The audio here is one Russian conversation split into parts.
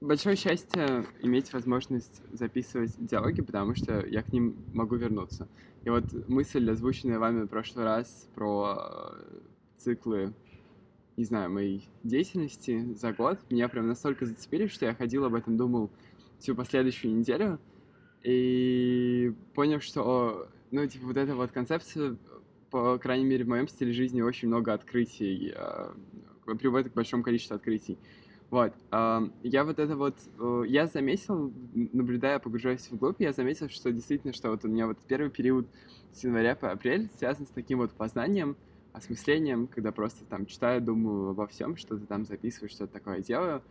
большое счастье иметь возможность записывать диалоги, потому что я к ним могу вернуться. И вот мысль, озвученная вами в прошлый раз про э, циклы, не знаю, моей деятельности за год, меня прям настолько зацепили, что я ходил об этом, думал всю последующую неделю, и понял, что, ну, типа, вот эта вот концепция, по крайней мере, в моем стиле жизни очень много открытий, э, приводит к большому количеству открытий. Вот. Я вот это вот, э, я заметил, наблюдая, погружаясь вглубь, я заметил, что действительно, что вот у меня вот первый период с января по апрель связан с таким вот познанием, осмыслением, когда просто там читаю, думаю обо всем, что-то там записываю, что-то такое делаю,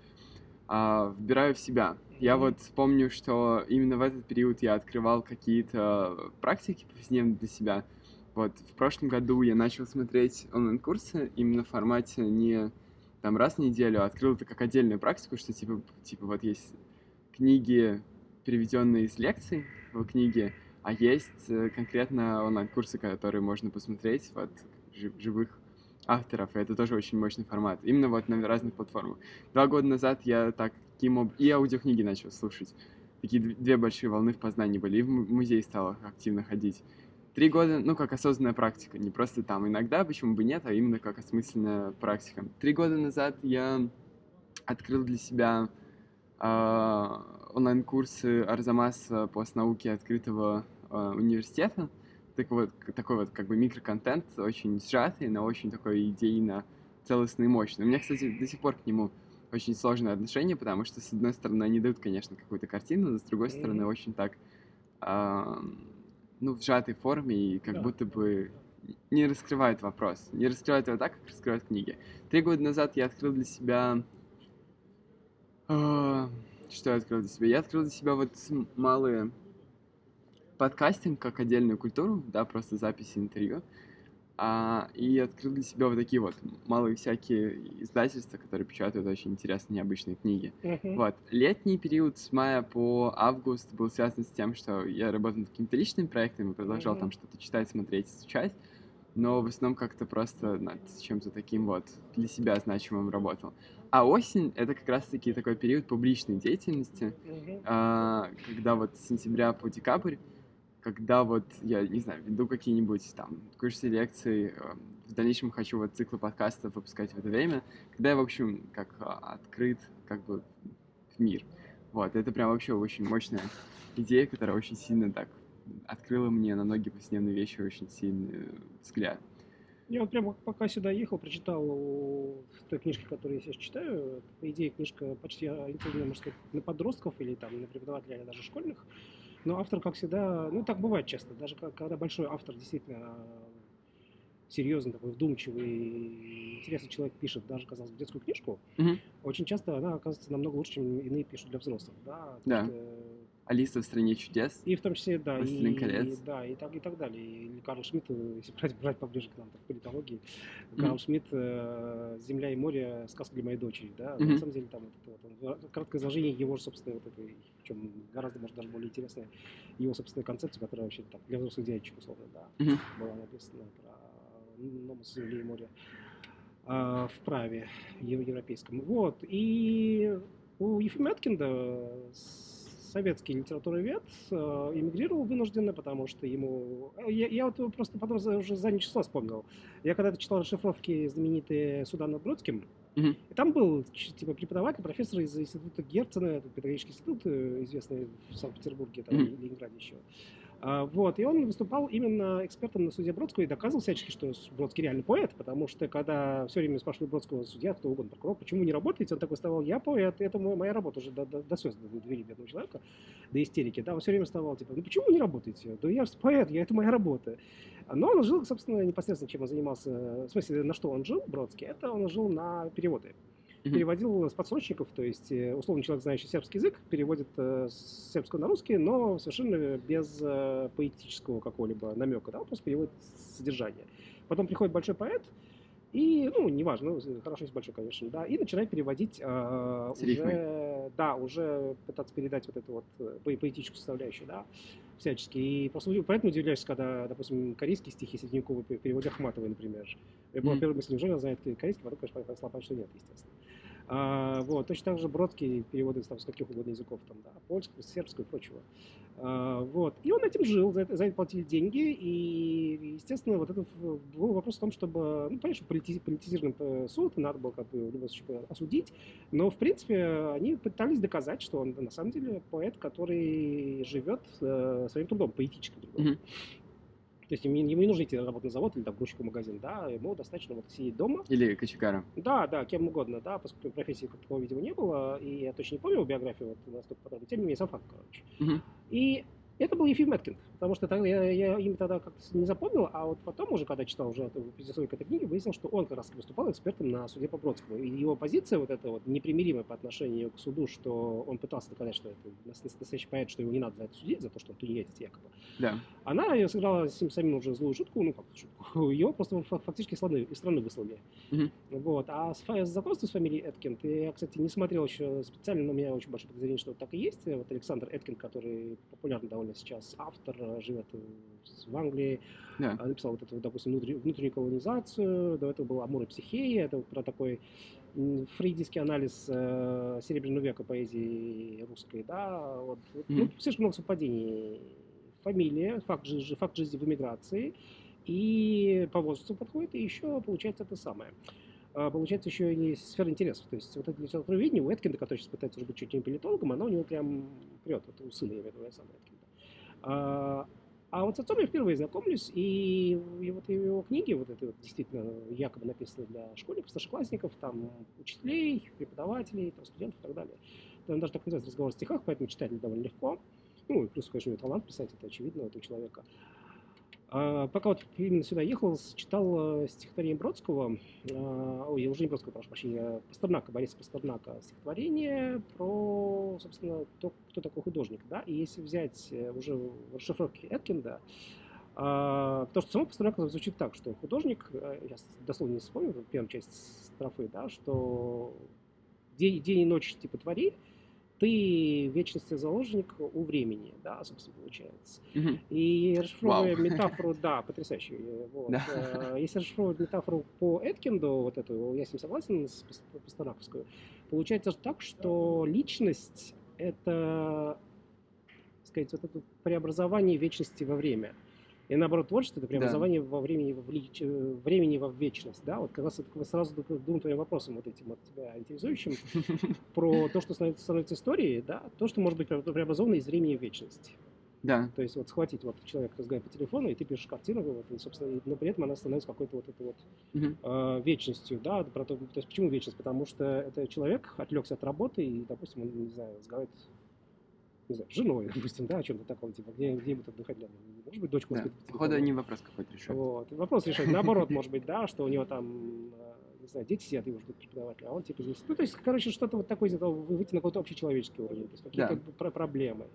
а, вбираю в себя. Я вот помню, что именно в этот период я открывал какие-то практики повседневные для себя. Вот в прошлом году я начал смотреть онлайн-курсы именно в формате не там раз в неделю открыл это как отдельную практику, что типа, типа вот есть книги, переведенные из лекций в книге, а есть э, конкретно онлайн-курсы, которые можно посмотреть вот живых авторов, и это тоже очень мощный формат. Именно вот на разных платформах. Два года назад я таким и аудиокниги начал слушать. Такие две большие волны в познании были, и в музей стал активно ходить. Три года, ну, как осознанная практика, не просто там иногда, почему бы нет, а именно как осмысленная практика. Три года назад я открыл для себя э, онлайн-курсы Арзамаса по науке открытого э, университета. Так вот, такой вот как бы микроконтент, очень сжатый, но очень такой идейно целостный и мощный. У меня, кстати, до сих пор к нему очень сложное отношение, потому что, с одной стороны, они дают, конечно, какую-то картину, но с другой стороны, очень так э, ну, в сжатой форме и как да. будто бы не раскрывает вопрос. Не раскрывает его так, как раскрывают книги. Три года назад я открыл для себя... Э, что я открыл для себя? Я открыл для себя вот малые подкастинг как отдельную культуру, да, просто записи интервью а, и открыл для себя вот такие вот малые всякие издательства, которые печатают очень интересные, необычные книги. Uh-huh. Вот. Летний период с мая по август был связан с тем, что я работал над какими-то личными проектами, продолжал uh-huh. там что-то читать, смотреть, изучать, но в основном как-то просто над чем-то таким вот для себя значимым работал. А осень — это как раз-таки такой период публичной деятельности, uh-huh. а, когда вот с сентября по декабрь когда вот я, не знаю, веду какие-нибудь там курсы лекций, э, в дальнейшем хочу вот циклы подкастов выпускать в это время, когда я, в общем, как а, открыт как бы в мир. Вот, это прям вообще очень мощная идея, которая очень сильно так открыла мне на многие повседневные вещи очень сильный взгляд. Я вот прямо пока сюда ехал, прочитал в той книжке, которую я сейчас читаю. По идее, книжка почти ориентирована, можно сказать, на подростков или там на преподавателей, или даже школьных. Но автор, как всегда, ну так бывает часто, даже когда большой автор действительно серьезный, такой вдумчивый, интересный человек пишет, даже, казалось бы, детскую книжку, угу. очень часто она оказывается намного лучше, чем иные пишут для взрослых. Да. да. Что... Алиса в стране чудес. И в том числе, да, и, колец. и, да, и так, и так далее. И Карл Шмидт, если брать, брать поближе к нам, так, в политологии, mm-hmm. Карл Шмидт э, «Земля и море. Сказка для моей дочери», да, mm-hmm. на самом деле там вот, вот, он, краткое изложение его же собственной вот этой, чем гораздо, может, даже более интересная, его собственная концепция, которая вообще так, для взрослых девочек, условно, да, mm-hmm. была написана про Номос Земли и моря э, в праве европейском. Вот, и у Ефима Эткинда советский литературовед э, эмигрировал вынужденно, потому что ему... Э, я, я вот просто потом уже заднее число вспомнил. Я когда-то читал расшифровки знаменитые Суда над Бродским, и там был типа преподаватель, профессор из института Герцена, педагогический институт, э, известный в Санкт-Петербурге, там, mm Ленинграде еще. А, вот, и он выступал именно экспертом на суде Бродского и доказывал всячески, что Бродский реально поэт, потому что когда все время спрашивали Бродского судья, кто угодно, прокурор, почему не работаете, он такой вставал, я поэт, это моя работа уже до, до, до слез довели бедного человека, до истерики, да, он все время вставал, типа, ну почему не работаете? Да я поэт, я, это моя работа. Но он жил, собственно, непосредственно, чем он занимался, в смысле, на что он жил, Бродский, это он жил на переводы переводил с подсрочников, то есть э, условно человек, знающий сербский язык, переводит э, с сербского на русский, но совершенно без э, поэтического какого-либо намека, да, он просто переводит содержание. Потом приходит большой поэт, и, ну, неважно, хорошо, есть большой, конечно, да, и начинает переводить э, уже, да, уже пытаться передать вот эту вот поэтическую составляющую, да, всячески. И просто поэтому удивляешься, когда, допустим, корейские стихи средневековые переводят Ахматовой, например. Я была mm-hmm. первой мыслью, неужели она знает корейский, потом, конечно, слова, что нет, естественно. А, вот, точно так же Бродский переводы там, с каких угодно языков, там, да, польского, сербского и прочего. А, вот. И он этим жил, за это, за это платили деньги, и, естественно, вот это был вопрос в том, чтобы, ну, что политиз, политизированный суд, надо было как бы в случае осудить, но, в принципе, они пытались доказать, что он на самом деле поэт, который живет э, своим трудом, поэтическим трудом. Mm-hmm. То есть ему, ему не нужно идти работать на завод или там грузчику в магазин, да, ему достаточно вот сидеть дома. Или кочегаром. Да, да, кем угодно, да, поскольку профессии такого, видимо, не было, и я точно не помню биографию вот настолько подробно, тем не менее, сам факт, короче. Угу. И это был Ефим Эткин, потому что тогда, я, я им тогда как-то не запомнил, а вот потом уже, когда читал уже эту к этой книге, выяснил, что он как раз выступал экспертом на суде по Бродскому. И его позиция вот эта вот непримиримая по отношению к суду, что он пытался доказать, что это настоящий поэт, что его не надо за это судить, за то, что он тунеядец якобы. Да. Она сыграла с ним самим уже злую шутку, ну как шутку, его просто фактически из страны, из страны выслали. Угу. Вот. А с, с знакомством с фамилией Эткин, я, кстати, не смотрел еще специально, но у меня очень большое подозрение, что так и есть. Вот Александр Эткин, который популярный довольно сейчас автор, живет в Англии, yeah. А, написал вот эту, допустим, внутреннюю, внутреннюю колонизацию, до этого был Амур и Психея, это про такой фрейдистский анализ э, Серебряного века поэзии русской, да, вот, mm-hmm. ну, слишком много совпадений. Фамилия, факт, жизни, факт жизни в эмиграции, и по возрасту подходит, и еще получается это самое. А, получается еще и сфера интересов. То есть вот это литературоведение у Эткинда, который сейчас пытается уже быть чуть не политологом, оно у него прям прет. Это у сына, я имею в виду, я сам Эткинда. А, а вот с отцом я впервые знакомлюсь, и, и вот его книги, вот это вот действительно якобы написаны для школьников, старшеклассников, там, учителей, преподавателей, там, студентов и так далее. Там даже так называется разговор в стихах, поэтому читать довольно легко. Ну, и плюс, конечно, у него талант писать, это очевидно у этого человека. А, пока вот именно сюда ехал, читал э, стихотворение Бродского, а, ой, уже не Бродского, прошу прощения, Пастернака, Бориса Пастернака, стихотворение про, собственно, то, кто такой художник, да, и если взять э, уже в расшифровке Эткинда, а, потому что само Пастернака звучит так, что художник, э, я дословно не вспомню, первую часть строфы, да, что день, день и ночь типа твори, ты вечности заложник у времени, да, собственно, получается. Угу. И расшифровывая wow. метафору, да, потрясающе. Вот. Да. Э, если расшифровывать метафору по Эткинду, вот эту, я с ним согласен, с Пастернаковскую, получается так, что личность — это, сказать, вот это преобразование вечности во время. И наоборот, творчество — это преобразование да. во времени, во влич... времени во вечность. Да? Вот как раз это сразу думаю твоим вопросом вот этим вот тебя интересующим про то, что становится, становится историей, да? то, что может быть преобразовано из времени в вечность. Да. То есть вот схватить вот человек разговаривает по телефону, и ты пишешь картину, вот, и, собственно, но при этом она становится какой-то вот этой вот uh э, вечностью, да, про то, то есть почему вечность? Потому что это человек отвлекся от работы и, допустим, он, не знаю, разговаривает не знаю, женой, допустим, да, о чем-то таком, типа, где, где ему отдыхать надо. Может быть, дочку да. Походу, не вопрос какой-то решать. Вот. Вопрос решать. Наоборот, может быть, да, что у него там, э, не знаю, дети сидят, его ждут преподаватель, а он типа здесь. Ну, то есть, короче, что-то вот такое, выйти на какой-то общечеловеческий уровень, то есть какие-то да. проблемы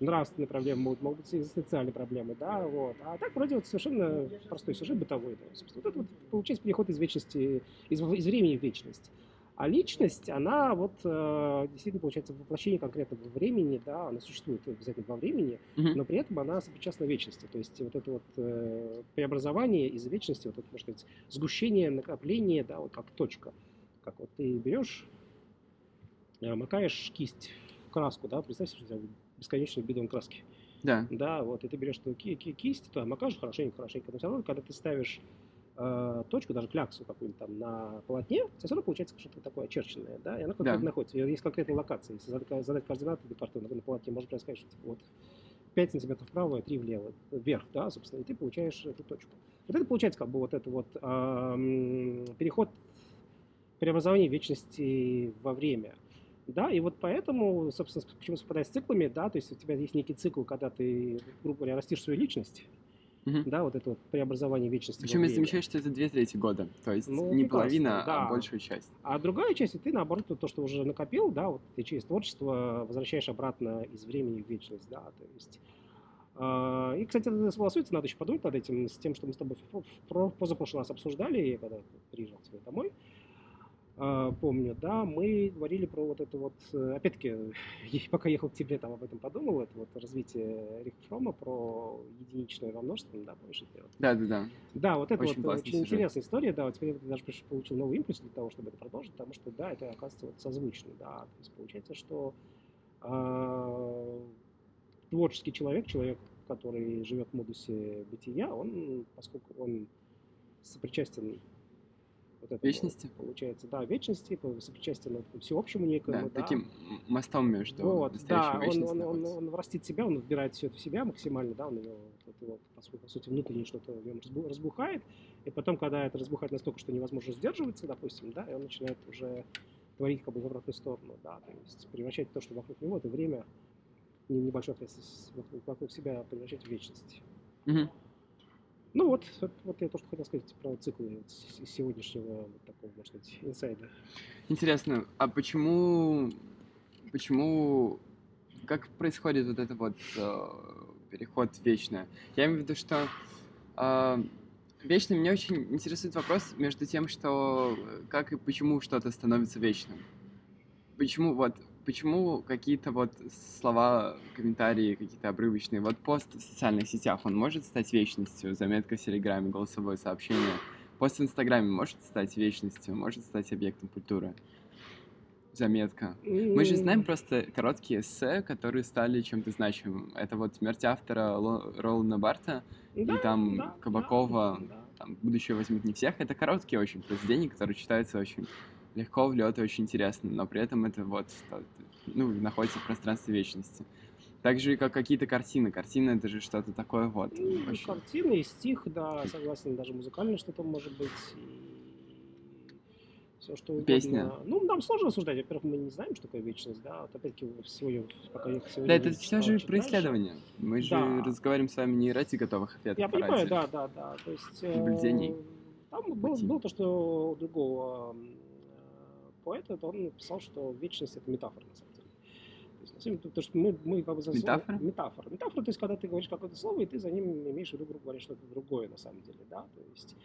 нравственные проблемы, могут, могут быть и социальные проблемы, да, вот. А так вроде вот совершенно простой сюжет бытовой, да, собственно. Вот это вот получается переход из вечности, из, из времени в вечность. А личность, она вот э, действительно получается воплощение конкретного времени, да, она существует обязательно во времени, uh-huh. но при этом она сопричастна вечности. То есть вот это вот э, преобразование из вечности, вот это, можно сказать, сгущение, накопление, да, вот как точка. Как вот ты берешь, э, макаешь кисть в краску, да, представь себе, что у тебя бесконечный бидон краски. Да. Да, вот, и ты берешь ки- ки- кисть, то макаешь хорошенько, хорошенько, но все равно, когда ты ставишь э, точку, даже кляксу какую-нибудь там на полотне, все равно получается что-то такое очерченное, да, и она конкретно да. находится. Есть конкретная локация. Если задать, задать координаты для карты на, полотне, может происходить, что типа, вот 5 сантиметров вправо, 3 влево, вверх, да, собственно, и ты получаешь эту точку. Вот это получается как бы вот это вот э, переход преобразования вечности во время. Да, и вот поэтому, собственно, почему совпадает с циклами, да, то есть у тебя есть некий цикл, когда ты, грубо говоря, растишь свою личность, Угу. Да, вот это вот преобразование вечности. Причем я замечаю, что это две трети года. То есть ну, не половина, а да. а большую часть. А другая часть, ты наоборот, то, что уже накопил, да, вот ты через творчество возвращаешь обратно из времени в вечность, да, то есть. Э, и, кстати, это согласуется, надо еще подумать над этим, с тем, что мы с тобой позапрошлый раз обсуждали, я когда приезжал к тебе домой. А, помню, да, мы говорили про вот это вот, э, опять-таки, пока ехал к тебе, там об этом подумал, это вот развитие Рихтфрома про единичное во множественном, да, помнишь это? Да, да, да. Да, вот это очень вот очень сюжет. интересная история, да, вот теперь я даже получил новый импульс для того, чтобы это продолжить, потому что, да, это оказывается вот созвучно, да, то есть получается, что э, творческий человек, человек, который живет в модусе бытия, он, поскольку он сопричастен вот это вечности? получается, да, вечности, сопричастен к всеобщему некому. Да, да, таким мостом между вот, да, он, он, он, он растит себя, он вбирает все это в себя максимально, да, он его, вот его по, по сути, внутренне что-то в нем разбухает, и потом, когда это разбухает настолько, что невозможно сдерживаться, допустим, да, и он начинает уже творить как бы в обратную сторону, да, то есть превращать то, что вокруг него, это время, небольшое вокруг, себя превращать в вечность. Угу. Ну вот, вот я то, что хотел сказать про циклы сегодняшнего вот такого, можно сказать, инсайда. Интересно, а почему, почему, как происходит вот этот вот э, переход в вечное? Я имею в виду, что э, вечным мне очень интересует вопрос между тем, что как и почему что-то становится вечным. Почему вот почему какие-то вот слова, комментарии какие-то обрывочные, вот пост в социальных сетях, он может стать вечностью, заметка в Телеграме, голосовое сообщение, пост в Инстаграме может стать вечностью, может стать объектом культуры, заметка. Мы же знаем просто короткие эссе, которые стали чем-то значимым. Это вот «Смерть автора» Ролана Барта да, и там да, Кабакова, да, там «Будущее возьмет не всех». Это короткие очень произведения, которые читаются очень легко в лед и очень интересно, но при этом это вот ну, находится в пространстве вечности. Так же, как какие-то картины. Картина это же что-то такое вот. Ну, очень... Картины и стих, да, согласен, даже музыкальное что-то может быть. И все что угодно. Песня. Ну, нам сложно рассуждать. Во-первых, мы не знаем, что такое вечность, да. Вот опять-таки сегодня, пока я сегодня. Да, это все же про исследование. Мы же да. разговариваем с вами не ради готовых ответов. Я а понимаю, да, да, да. То есть. Наблюдений. Э, там было, было то, что у другого поэта, то он написал, что вечность это метафора на самом деле. То есть, что мы, мы как бы за метафора? метафора. Метафора, то есть, когда ты говоришь какое-то слово, и ты за ним имеешь в виду, грубо говоря, что-то другое на самом деле, да, то есть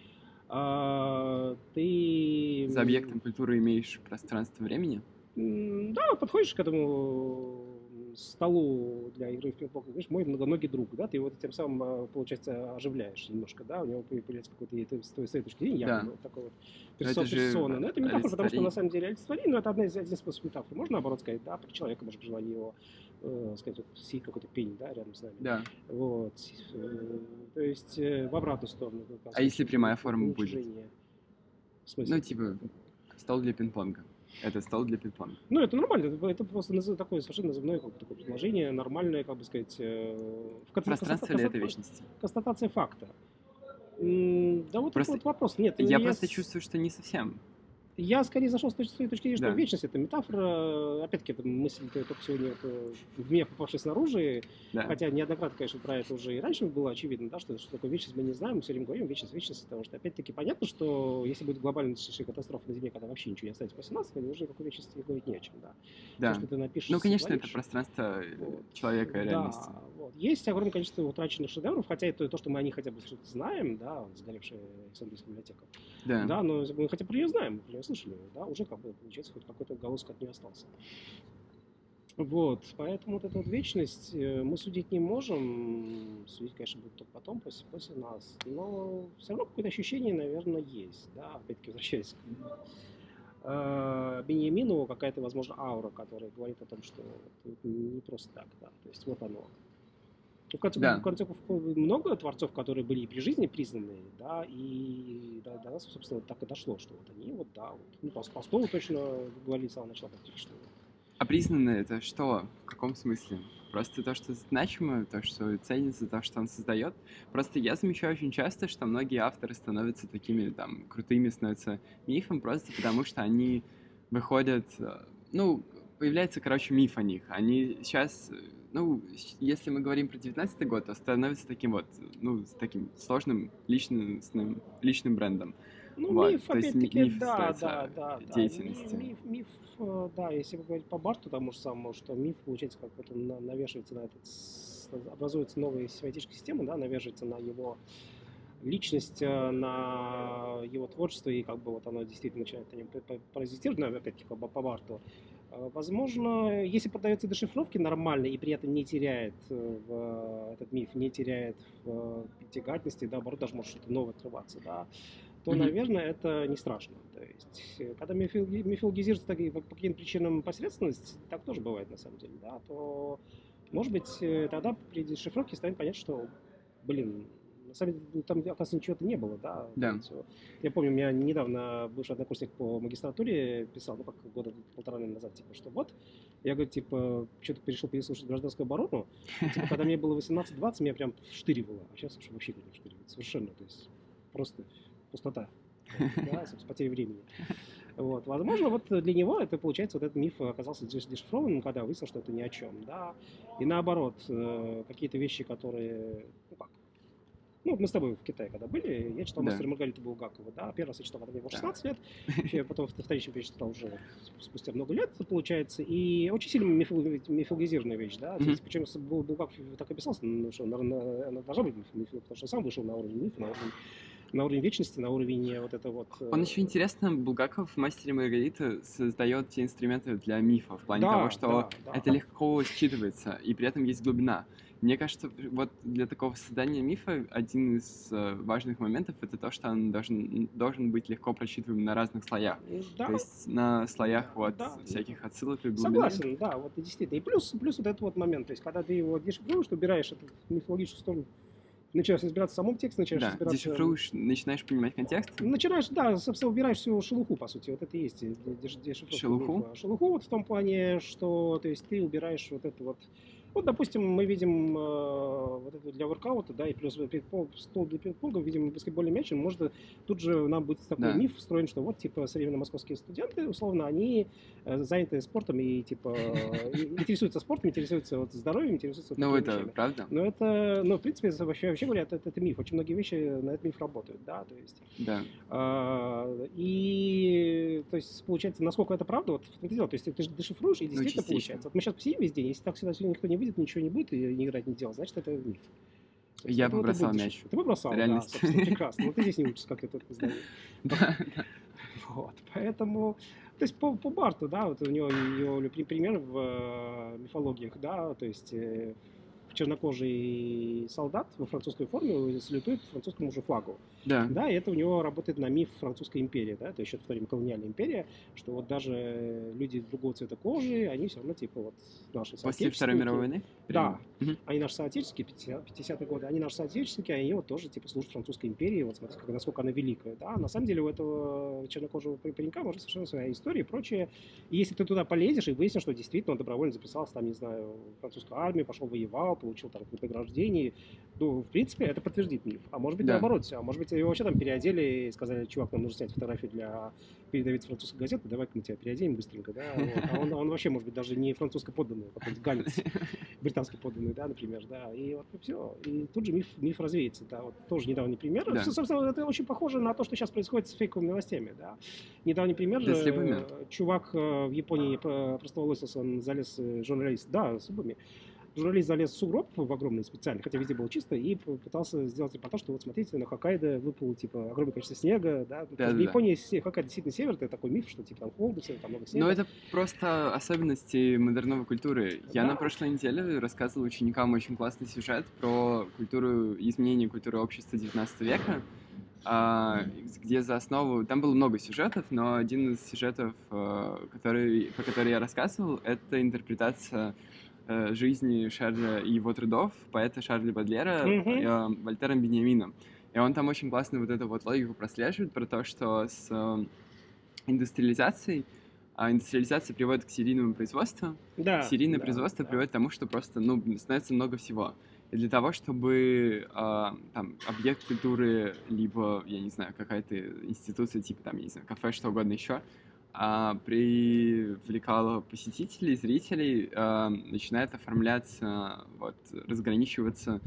а, ты... За объектом культуры имеешь пространство времени? Да, подходишь к этому столу для игры в пинг-понг, говоришь, мой многоногий друг, да, ты его тем самым, а, получается, оживляешь немножко, да, у него появляется какой-то, с твоей точки зрения, да. вот такой вот персон, это персона. Но это метафора, потому что на самом деле олицетворение, но это одна из, один способ метафоры. Можно, наоборот, сказать, да, при человеке, может, желание его э, сказать, вот, сидит какой-то пень, да, рядом с нами. Да. Вот. Э, то есть э, в обратную сторону. А если прямая форма будет? В смысле? Ну, типа, стол для пинг-понга. Это стол для пинг-понга. Ну, это нормально. Это просто такое совершенно назывное как такое предложение, нормальное, как бы сказать... Э, в Пространство ли это вечности? Констатация факта. Да вот просто, вот вопрос. Нет, я, я просто чувствую, что не совсем. Я скорее зашел с своей точки зрения, что да. вечность это метафора. Опять-таки, это мысль только сегодня это в меня попавшая снаружи. Да. Хотя неоднократно, конечно, про это уже и раньше было очевидно, да, что, что такое вечность мы не знаем, мы все время говорим вечность, вечность, потому что опять-таки понятно, что если будет глобальная катастрофа на Земле, когда вообще ничего не останется после нас, то уже какой вечности говорить не о чем, да. Да. То, что ты напишешь, ну, конечно, говоришь, это пространство вот. человека и реальности. Да, вот. Есть огромное количество утраченных шедевров, хотя это то, что мы о них хотя бы знаем, да, сгоревшая Александрийская библиотека. Да. да, но мы хотя бы нее знаем, мы про нее слышали, да, уже как бы, получается, хоть какой-то отголосок от нее остался. Вот, поэтому вот эта вот вечность э, мы судить не можем, судить, конечно, будет только потом, после, после нас, но все равно какое-то ощущение, наверное, есть, да, опять-таки возвращаясь к э, какая-то, возможно, аура, которая говорит о том, что не просто так, да, то есть вот оно, ну, в конце, да. в конце концов, много творцов, которые были при жизни признаны, да, и до, до нас, собственно, так и дошло, что вот они вот, да, вот, ну, по Толстову точно говорили с самого начала практически. А признаны это что? В каком смысле? Просто то, что значимо, то, что ценится, то, что он создает. Просто я замечаю очень часто, что многие авторы становятся такими там крутыми, становятся мифом, просто потому что они выходят, э, ну, появляется, короче, миф о них. Они сейчас ну, если мы говорим про 19 год, то становится таким вот, ну, таким сложным личным, личным брендом. Ну, вот. миф, опять-таки, миф да, да, да, деятельности. Миф, миф, миф, э, да, если говорить по Барту тому же самому, что миф, получается, как вот он навешивается на этот, образуется новая семантическая система, да, навешивается на его личность, э, на его творчество, и как бы вот оно действительно начинает на нем паразитировать, ну, опять-таки по, по Барту, э, Возможно, если поддается дешифровке нормально и при этом не теряет э, в этот миф, не теряет в притягательности, да, наоборот, даже может что-то новое открываться, да, то, mm-hmm. наверное, это не страшно. То есть, когда мифологизируется так, по, каким-то причинам посредственность, так тоже бывает на самом деле, да, то, может быть, тогда при дешифровке станет понятно, что, блин, на самом деле, ну, там, оказывается, ничего-то не было, да. Да. Я помню, у меня недавно бывший однокурсник по магистратуре писал, ну, как года полтора назад, типа, что вот, я, говорю, типа, что-то перешел переслушать гражданскую оборону, и, типа, когда мне было 18-20, меня прям штыривало, а сейчас вообще не штыривает, совершенно, то есть просто пустота, да, с потерей времени. Вот. Возможно, вот для него это, получается, вот этот миф оказался дешифрованным, когда выяснил, что это ни о чем, да. И наоборот, э, какие-то вещи, которые, ну как, ну, мы с тобой в Китае когда были, я читал да. «Мастер Маргариту Булгакова», да, первый раз я читал, когда мне было 16 да. лет, я потом вторичный перечитал уже спустя много лет, получается, и очень сильно мифологизированная вещь, да, mm-hmm. причем Булгаков так описался, ну, что она должна быть миф, потому что сам вышел на уровень мифа, на уровень на уровень вечности, на уровень вот это вот... Он еще интересно, Булгаков в «Мастере Маргариты» создает те инструменты для мифа, в плане да, того, что да, да. это легко считывается, и при этом есть глубина. Мне кажется, вот для такого создания мифа один из э, важных моментов это то, что он должен, должен быть легко просчитываем на разных слоях. Да. То есть на слоях вот да. всяких отсылок и глубины. Согласен, да, вот действительно. И плюс, плюс вот этот вот момент, то есть когда ты его дешифруешь, убираешь эту мифологическую сторону, начинаешь разбираться в самом тексте, начинаешь да, разбираться... дешифруешь, начинаешь понимать контекст? Начинаешь, да, собственно, убираешь всю шелуху, по сути, вот это и есть дешифровка. Шелуху? Мифа. Шелуху вот в том плане, что, то есть ты убираешь вот это вот вот, допустим, мы видим э, вот это для воркаута, да, и плюс стол для пинг-понга, видим баскетбольный мяч, и может тут же нам будет такой да. миф встроен, что вот, типа, современные московские студенты, условно, они э, заняты спортом и, типа, интересуются спортом, интересуются вот, здоровьем, интересуются... Ну, это правда? Но это, ну, в принципе, вообще, вообще говоря, это, это, миф. Очень многие вещи на этот миф работают, да, то есть... Да. А, и, то есть, получается, насколько это правда, вот то есть, ты же дешифруешь, и ну, действительно получается. Вот мы сейчас посидим весь день, если так всегда никто не выйдет, ничего не будет, и играть не делать, значит, это миф. Я бы бросал мяч. Ты бы бросал, да, собственно, прекрасно. Но ты здесь не учишься, как это знаю. Да, Вот, поэтому... То есть по, по Барту, да, вот у него его пример в э, мифологиях, да, то есть э, чернокожий солдат во французской форме салютует французскому же флагу. Да. Да, и это у него работает на миф французской империи, да, это еще повторим колониальная империя, что вот даже люди другого цвета кожи, они все равно типа вот наши После Второй мировой войны? Да, угу. они наши соотечественники, 50-е годы, они наши соотечественники, они вот тоже типа служат французской империи, вот смотрите, как, насколько она великая, да, на самом деле у этого чернокожего паренька может совершенно своя история и прочее, и если ты туда полезешь и выяснишь, что действительно он добровольно записался там, не знаю, в французскую армию, пошел воевал, получил там награждение, ну, в принципе, это подтвердит миф, а может быть да. наоборот, а может быть его вообще там переодели и сказали, чувак, нам нужно снять фотографию для передавить французской газеты, давай-ка мы тебя переоденем быстренько, да, вот. а он, он вообще, может быть, даже не французско подданный, а какой-нибудь ганец, британский подданный, да, например, да, и вот и все, и тут же миф, миф развеется, да, вот тоже недавний пример, да. собственно, это очень похоже на то, что сейчас происходит с фейковыми новостями, да, недавний пример, да, э, чувак э, в Японии просто волосился, он залез э, журналист, да, с зубами, журналист залез в сугроб в огромный специальный, хотя везде было чисто, и пытался сделать репортаж, что вот смотрите, на Хоккайдо выпало типа огромное количество снега, да. да, да в Японии да. Хоккайдо действительно север, это такой миф, что типа там холодно, там много снега. Но это просто особенности модерновой культуры. Я да. на прошлой неделе рассказывал ученикам очень классный сюжет про культуру, изменение культуры общества 19 века, а, где за основу... Там было много сюжетов, но один из сюжетов, э, который, по которому я рассказывал, это интерпретация Э, жизни Шарля и его трудов, поэта Шарля Бадлера, mm-hmm. э, Вольтером Беньямином. И он там очень классно вот эту вот логику прослеживает про то, что с э, индустриализацией а индустриализация приводит к серийному производству. Да, Серийное да, производство да. приводит к тому, что просто ну, становится много всего. И для того, чтобы э, там, объект культуры, либо, я не знаю, какая-то институция, типа там, я не знаю, кафе, что угодно еще, а, привлекало посетителей, зрителей, а, начинает оформляться, вот, разграничиваться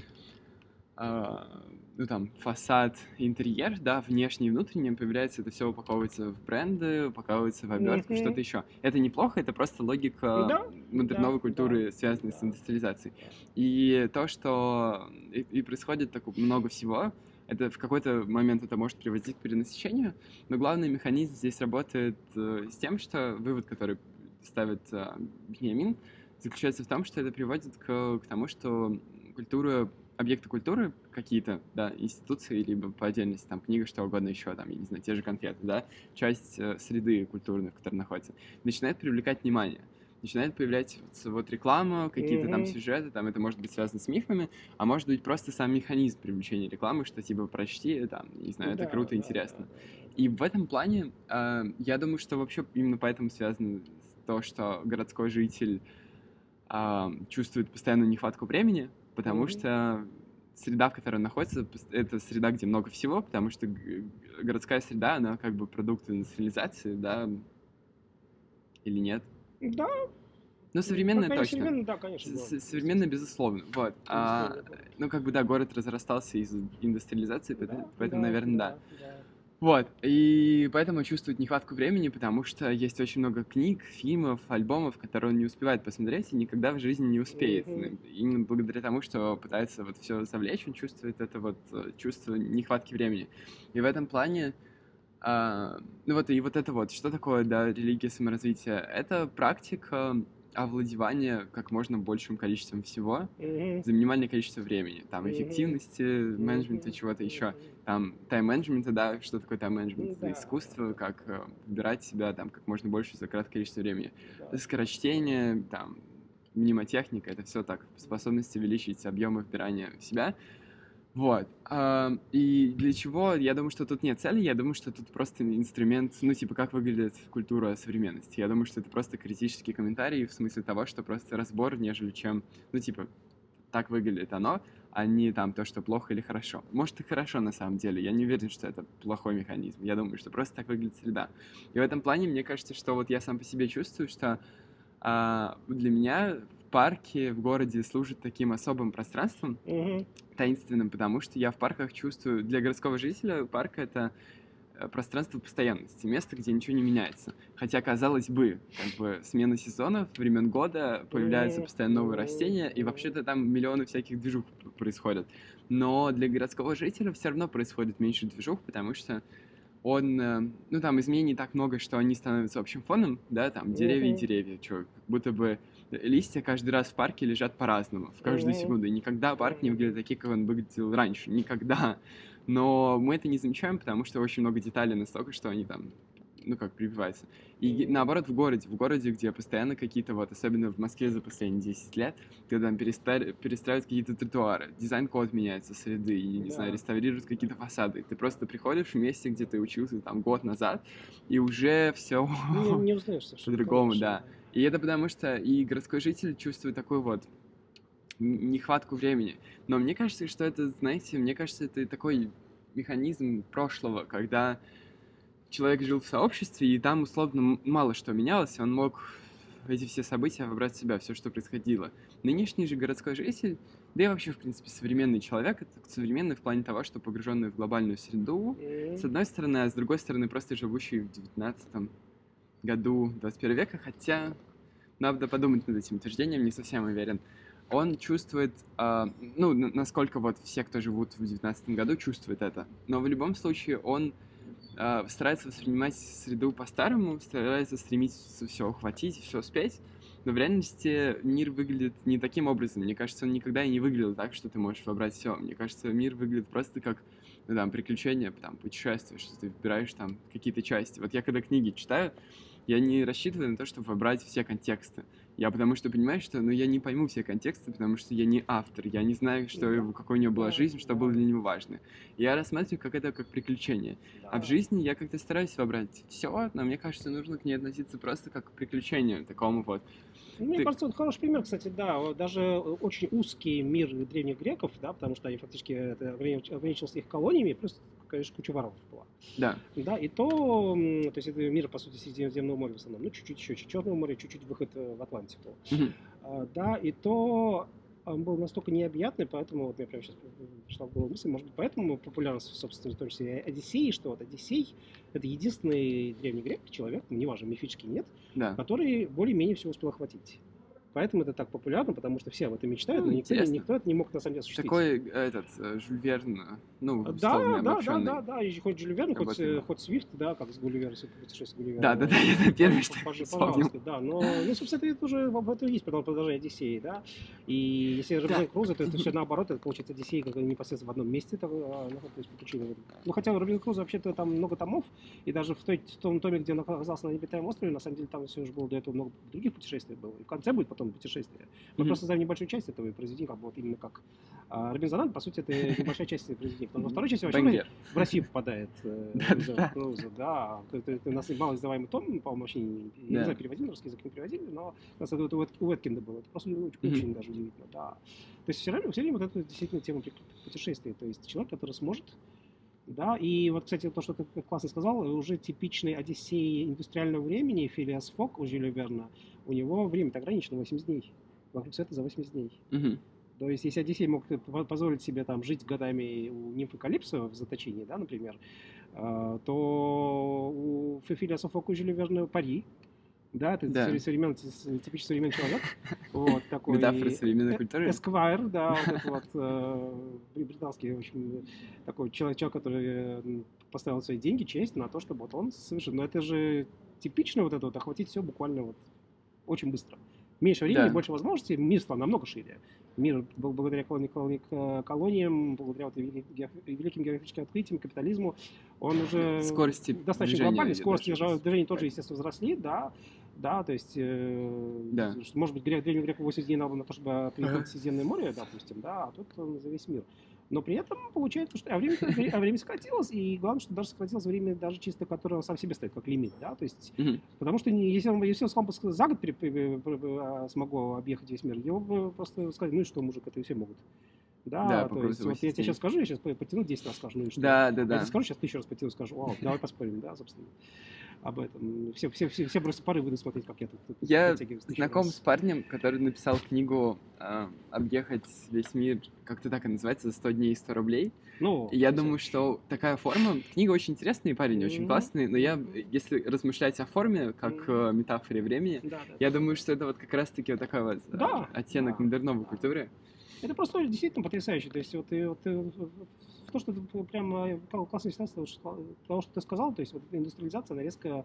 а, ну там фасад, интерьер, да, внешний и внутренний, появляется это все упаковывается в бренды, упаковывается в обертку, mm-hmm. что-то еще. Это неплохо, это просто логика да, модерновой да, культуры, да, связанной да. с индустриализацией. И то, что и, и происходит так много всего, это в какой-то момент это может приводить к перенасыщению, но главный механизм здесь работает э, с тем, что вывод, который ставит э, Беньямин, заключается в том, что это приводит к, к тому, что культура объекты культуры какие-то, да, институции, либо по отдельности, там, книга, что угодно еще, там, я не знаю, те же конфеты, да, часть э, среды культурной, в которой находится, начинает привлекать внимание. Начинает появляться вот реклама, какие-то mm-hmm. там сюжеты, там это может быть связано с мифами, а может быть просто сам механизм привлечения рекламы, что типа прочти, там, не знаю, это да, круто, да, интересно. Да. И в этом плане э, я думаю, что вообще именно поэтому связано то, что городской житель э, чувствует постоянную нехватку времени, потому mm-hmm. что среда, в которой он находится, это среда, где много всего, потому что городская среда, она как бы продукт индустриализации, да, или нет? Да. Ну, современная ну, точно. Современная, да, конечно. Да. Современная, безусловно. Вот. А, ну, как бы, да, город разрастался из индустриализации, да, поэтому, да, наверное, да. да. да. Вот, и поэтому чувствует нехватку времени, потому что есть очень много книг, фильмов, альбомов, которые он не успевает посмотреть и никогда в жизни не успеет. Mm-hmm. Именно благодаря тому, что пытается вот все завлечь, он чувствует это вот э, чувство нехватки времени. И в этом плане, а, ну вот и вот это вот, что такое, да, религия саморазвития? Это практика овладевание как можно большим количеством всего mm-hmm. за минимальное количество времени. Там эффективности, mm-hmm. менеджмента, чего-то еще. Там тайм-менеджмента, да, что такое тайм-менеджмент? Mm-hmm. Искусство, как э, выбирать себя там как можно больше за краткое количество времени. Mm-hmm. Скорочтение, там, мнемотехника, это все так, способность увеличить объемы вбирания в себя. Вот. И для чего? Я думаю, что тут нет цели, я думаю, что тут просто инструмент, ну, типа, как выглядит культура современности. Я думаю, что это просто критический комментарий в смысле того, что просто разбор, нежели чем, ну, типа, так выглядит оно, а не там то, что плохо или хорошо. Может и хорошо на самом деле, я не уверен, что это плохой механизм. Я думаю, что просто так выглядит среда. И в этом плане мне кажется, что вот я сам по себе чувствую, что а, для меня парки в городе служат таким особым пространством, mm-hmm. таинственным, потому что я в парках чувствую, для городского жителя парк это э, пространство постоянности, место, где ничего не меняется. Хотя, казалось бы, как бы смена сезонов, времен года, появляются постоянно новые растения, и вообще-то там миллионы всяких движух происходят. Но для городского жителя все равно происходит меньше движух, потому что он, э, ну, там изменений так много, что они становятся общим фоном, да, там деревья и деревья, что, как будто бы листья каждый раз в парке лежат по-разному, в каждую секунду. И никогда парк не выглядит таким, как он выглядел раньше. Никогда. Но мы это не замечаем, потому что очень много деталей настолько, что они там ну как, прививается. И наоборот, в городе, в городе, где постоянно какие-то вот, особенно в Москве за последние 10 лет, когда там перестали, перестраивают какие-то тротуары, дизайн-код меняется среды, и, не да. знаю, реставрируют какие-то фасады. Ты просто приходишь в месте, где ты учился там год назад, и уже все не, не узнаешь по-другому, да. И это потому что и городской житель чувствует такой вот нехватку времени. Но мне кажется, что это, знаете, мне кажется, это такой механизм прошлого, когда человек жил в сообществе, и там условно мало что менялось, он мог эти все события вобрать в себя, все, что происходило. Нынешний же городской житель, да и вообще, в принципе, современный человек, это современный в плане того, что погруженный в глобальную среду, mm-hmm. с одной стороны, а с другой стороны, просто живущий в 19 году 21 века, хотя надо подумать над этим утверждением, не совсем уверен. Он чувствует, э, ну, насколько вот все, кто живут в 19 году, чувствуют это. Но в любом случае он э, старается воспринимать среду по-старому, старается стремиться все ухватить, все успеть. Но в реальности мир выглядит не таким образом. Мне кажется, он никогда и не выглядел так, что ты можешь выбрать все. Мне кажется, мир выглядит просто как ну, там, приключения, там, путешествия, что ты выбираешь там какие-то части. Вот я когда книги читаю, я не рассчитываю на то, чтобы выбрать все контексты. Я потому что понимаю, что ну, я не пойму все контексты, потому что я не автор, я не знаю, что его, какой у него была жизнь, что было для него важно. Я рассматриваю как это как приключение. А в жизни я как-то стараюсь выбрать все, но мне кажется, нужно к ней относиться просто как к приключению, такому вот. Ну, мне Ты... кажется, вот хороший пример, кстати, да, даже очень узкий мир древних греков, да, потому что они фактически это ограничился их колониями, плюс, конечно, куча воров была. Да. Да, и то, то есть это мир, по сути, Средиземного моря в основном, ну, чуть-чуть еще Черного моря, чуть-чуть выход э, в Атлантику. А, да, и то он был настолько необъятный, поэтому вот я прямо сейчас пришла в голову мысль, может быть, поэтому популярность, собственно, в том числе Одиссей, что вот Одиссей — это единственный древний грек, человек, ну, неважно, мифический нет, да. который более-менее все успел охватить. Поэтому это так популярно, потому что все об этом мечтают, ну, но никто, никто это не мог на самом деле осуществить. Такой этот Жюль Верн, ну, да, да, да, да, да, и хоть Жюль Верн, хоть, хоть Свифт, да, как с Гулливер, путешествие Гулливера. Да, да, да, это первое, что я Пожалуйста, да, но, ну, собственно, это уже в этом есть продолжение Одиссеи, да, и если Робинзон Крузо, то это все наоборот, это получается Одиссея как непосредственно в одном месте, а, ну, то есть приключения. Ну, хотя у Робинзон Крузо вообще-то там много томов, и даже в, той, в том томе, где он оказался на необитаемом острове, на самом деле там все уже было до этого много других путешествий было, и в конце будет потом путешествие. Мы mm-hmm. просто знаем небольшую часть этого произведения, как бы вот именно как а, Робинзон по сути, это небольшая часть произведения. Потому что второй части вообще в Россию попадает э, Круза, да. Это у нас мало издаваемый том, по-моему, вообще не, знаю, переводили, русский язык не переводили, но у нас это у Уэткинда было. Это просто очень даже удивительно, да. То есть все время, вот это действительно тема путешествий. То есть человек, который сможет да, и вот, кстати, то, что ты классно сказал, уже типичный Одиссей индустриального времени, Филиас Фок у Жюля Верна, у него время ограничено 80 дней вокруг света за 80 дней. Угу. То есть, если Одиссей мог позволить себе там жить годами у нимфы Калипсо в заточении, да, например, а, то у Софоку жили верно пари, да, это да. современный, типичный современный человек. Вот такой. Метафора современной культуры. Эсквайр, да, вот этот вот э, британский очень такой человек, который поставил свои деньги, честь на то, чтобы вот он совершил. Но это же типично вот это вот охватить все буквально вот очень быстро меньше времени, да. больше возможностей, мир стал намного шире. Мир благодаря колониям, благодаря вот великим географическим открытиям, капитализму, он уже Скорости достаточно глобальный. Скорости движения, движения тоже, естественно, возросли, да. Да, то есть, э, да. может быть, древнему греку 80 дней надо на то, чтобы переходить Средиземное море, допустим, да, а тут он за весь мир но при этом получается, что а время, а время сократилось, и главное, что даже сократилось время даже чисто, которое сам себе стоит как лимит, да, то есть, mm-hmm. потому что не, если, он, если он сам за год при, при, при, смогу объехать весь мир, его бы просто сказать, ну и что, мужик, это все могут. Да, да то есть, вот я тебе сейчас скажу, я сейчас потяну 10 раз скажу, ну и что? Да, да, да. Я скажу, сейчас тысячу раз потяну, скажу, вау, давай поспорим, да, собственно об этом. Все, все, все, все просто пары выйдут смотреть, как я тут, тут Я знаком раз. с парнем, который написал книгу э, «Объехать весь мир», как-то так и называется, за 100 дней и 100 рублей. Ну, и я думаю, что такая форма... Книга очень интересная, и парень mm-hmm. очень классный, но я, если размышлять о форме, как mm-hmm. метафоре времени, да, да, я да. думаю, что это вот как раз-таки вот такой вот да, оттенок да, модерновой да. культуры. Это просто действительно потрясающе. То есть вот, и, вот, то, что ты прямо классная ситуация того, что ты сказал, то есть вот индустриализация, она резко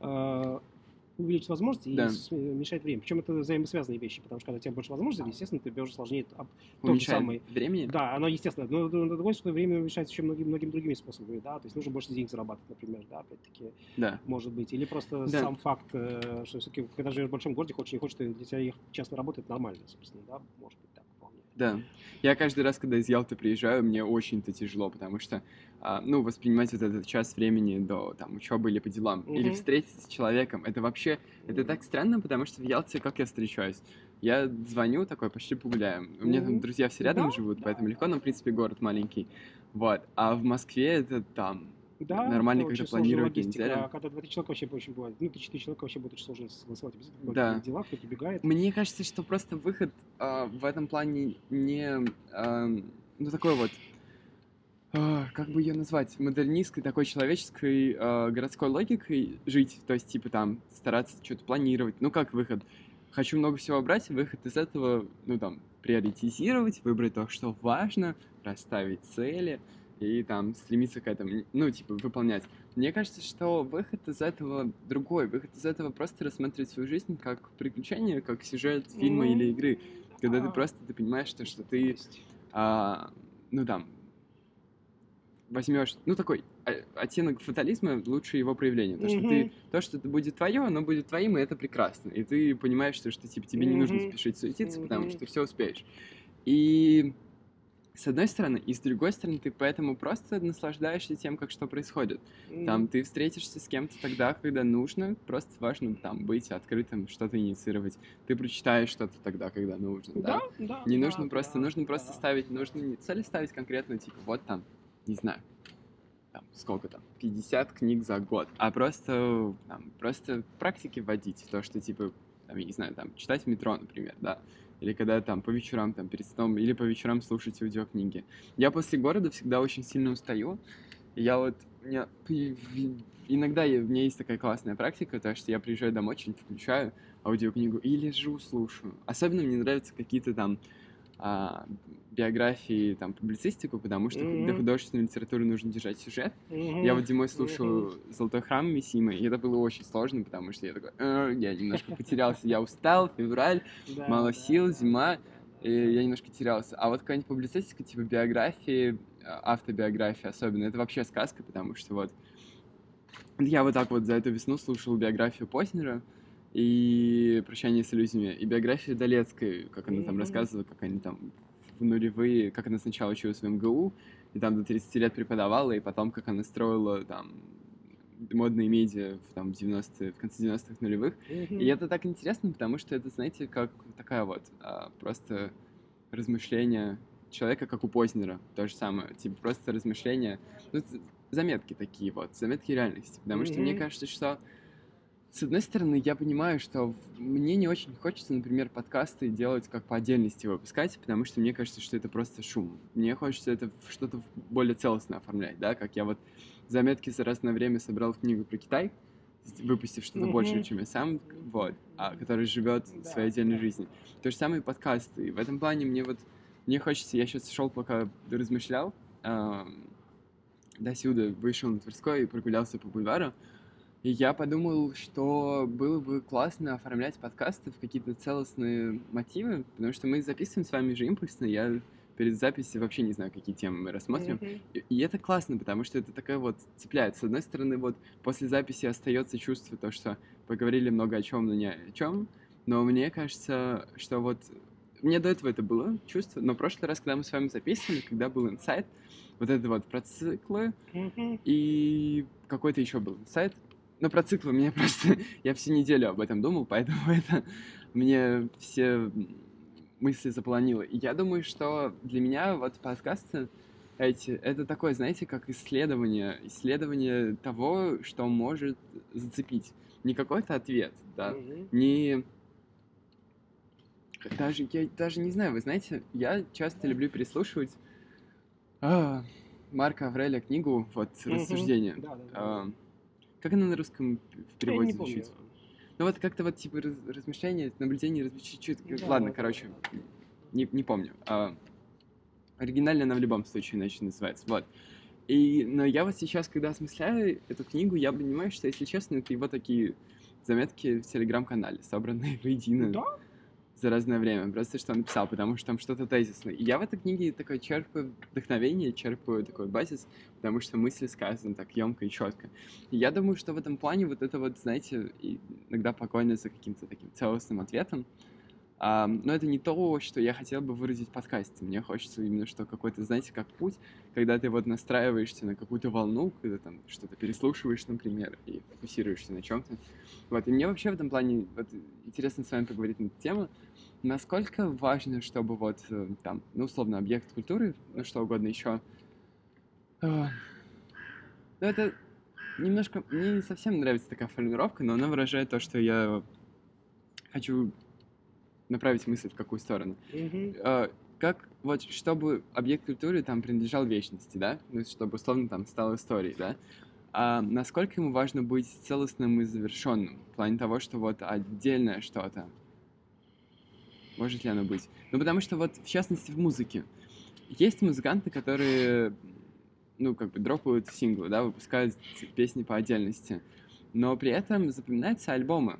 э, возможности да. и мешать время. Причем это взаимосвязанные вещи, потому что когда у тебя больше возможностей, естественно, тебе уже сложнее об, тот же самый... времени? Да, оно естественно. Но другое, что время уменьшается еще многими, многими другими способами, да, то есть нужно больше денег зарабатывать, например, да, опять-таки, да. может быть. Или просто да. сам факт, э, что все-таки, когда живешь в большом городе, хочешь не хочешь, для тебя ехать часто работать нормально, собственно, да, может быть. Да. Я каждый раз, когда из Ялты приезжаю, мне очень-то тяжело, потому что, а, ну, воспринимать вот этот час времени до там учебы или по делам, mm-hmm. или встретиться с человеком, это вообще, это так странно, потому что в Ялте как я встречаюсь? Я звоню такой, пошли погуляем. У меня там друзья все рядом да? живут, поэтому легко, но, в принципе, город маленький. Вот. А в Москве это там да, нормально как-то планировать неделю. А когда 20 человек вообще очень бывает, ну, 4 человека вообще будет очень сложно согласовать. Да. Дела, кто убегает. Мне кажется, что просто выход э, в этом плане не, э, ну, такой вот, э, как бы ее назвать, модернистской, такой человеческой э, городской логикой жить, то есть, типа, там, стараться что-то планировать. Ну, как выход? Хочу много всего брать, выход из этого, ну, там, приоритизировать, выбрать то, что важно, расставить цели, и там стремиться к этому, ну, типа, выполнять. Мне кажется, что выход из этого другой. Выход из этого просто рассматривать свою жизнь как приключение, как сюжет фильма mm-hmm. или игры. Когда ты просто ты понимаешь, что, что ты, а, ну, там, возьмешь, ну, такой оттенок фатализма, лучше его проявление. То, mm-hmm. что ты, то, что это будет твое, оно будет твоим, и это прекрасно. И ты понимаешь, что, что типа, тебе mm-hmm. не нужно спешить суетиться, mm-hmm. потому что ты все успеешь. И с одной стороны, и с другой стороны, ты поэтому просто наслаждаешься тем, как что происходит. Mm. Там ты встретишься с кем-то тогда, когда нужно, просто важно там быть открытым, что-то инициировать. Ты прочитаешь что-то тогда, когда нужно, да? Да, да. Не нужно да, просто, да, нужно просто да. ставить, нужно не цели ставить конкретно, типа, вот там, не знаю, там, сколько там, 50 книг за год, а просто, там, просто практики вводить, то, что, типа, там, я не знаю, там, читать метро, например, да, или когда там по вечерам там перед сном, или по вечерам слушать аудиокниги. Я после города всегда очень сильно устаю. Я вот, меня, иногда я, у меня есть такая классная практика, то что я приезжаю домой, что-нибудь включаю, аудиокнигу и лежу, слушаю. Особенно мне нравятся какие-то там а, биографии, там, публицистику, потому что mm-hmm. для художественной литературы нужно держать сюжет. Mm-hmm. Я вот зимой слушал mm-hmm. «Золотой храм» Мисимы, и это было очень сложно, потому что я такой, э, я немножко потерялся, я устал, февраль, мало сил, зима, и я немножко терялся. А вот какая-нибудь публицистика, типа биографии, а, автобиографии особенно, это вообще сказка, потому что вот я вот так вот за эту весну слушал биографию Познера, и «Прощание с иллюзиями», и биографию Долецкой, как она там рассказывала, как они там в нулевые, как она сначала училась в МГУ, и там до 30 лет преподавала, и потом как она строила там модные медиа в, там, 90 в конце 90-х нулевых. Mm-hmm. И это так интересно, потому что это, знаете, как такая вот а, просто размышление человека, как у Познера, то же самое. Типа просто размышления, ну, заметки такие вот, заметки реальности. Потому mm-hmm. что мне кажется, что с одной стороны, я понимаю, что мне не очень хочется, например, подкасты делать как по отдельности выпускать, потому что мне кажется, что это просто шум. Мне хочется это что-то более целостно оформлять, да, как я вот заметки за разное время собрал в книгу про Китай, выпустив что-то mm-hmm. больше, чем я сам, вот, а который живет да, своей отдельной да. жизнью. То же самое и подкасты. И в этом плане мне вот, мне хочется, я сейчас шел, пока размышлял, э, до сюда вышел на Тверской и прогулялся по бульвару, и я подумал, что было бы классно оформлять подкасты в какие-то целостные мотивы, потому что мы записываем с вами же импульсно, я перед записью вообще не знаю, какие темы мы рассмотрим. Mm-hmm. И, и это классно, потому что это такая вот цепляет. С одной стороны, вот после записи остается чувство то, что поговорили много о чем, но не о чем. Но мне кажется, что вот мне до этого это было чувство, но в прошлый раз, когда мы с вами записывали, когда был инсайт, вот это вот про циклы mm-hmm. и какой-то еще был инсайт, ну, про циклы мне просто... Я всю неделю об этом думал, поэтому это мне все мысли запланило. И я думаю, что для меня вот подкасты эти, это такое, знаете, как исследование, исследование того, что может зацепить. Не какой-то ответ, да, mm-hmm. не... Даже, я даже не знаю, вы знаете, я часто люблю переслушивать а, Марка Авреля книгу, вот, mm-hmm. «Рассуждения». Да, да, да. А, как она на русском в переводе звучит? Ну вот как-то вот типа раз, размышления, наблюдение, размышления, да, ладно, да, короче, да. Не, не помню. А, оригинально она в любом случае иначе называется, вот. И, но я вот сейчас, когда осмысляю эту книгу, я понимаю, что, если честно, это его такие заметки в телеграм-канале, собранные воедино. Да? За разное время, просто что он написал, потому что там что-то тезисное. И я в этой книге такой черпаю вдохновение, черпаю такой базис, потому что мысли сказаны так емко и четко. И я думаю, что в этом плане вот это вот, знаете, иногда погоня за каким-то таким целостным ответом, но это не то, что я хотел бы выразить в подкасте. Мне хочется именно, что какой-то, знаете, как путь, когда ты вот настраиваешься на какую-то волну, когда там что-то переслушиваешь, например, и фокусируешься на чем-то. Вот, и мне вообще в этом плане вот, интересно с вами поговорить на эту тему. Насколько важно, чтобы вот э, там, ну, условно, объект культуры, ну, что угодно еще, э, ну, это немножко, мне не совсем нравится такая формулировка, но она выражает то, что я хочу направить мысль в какую сторону. Mm-hmm. Как вот, чтобы объект культуры там принадлежал вечности, да, ну, чтобы условно там стал историей, да, а насколько ему важно быть целостным и завершенным в плане того, что вот отдельное что-то, может ли оно быть? Ну, потому что вот, в частности, в музыке. Есть музыканты, которые, ну, как бы дропают синглы, да, выпускают песни по отдельности, но при этом запоминаются альбомы.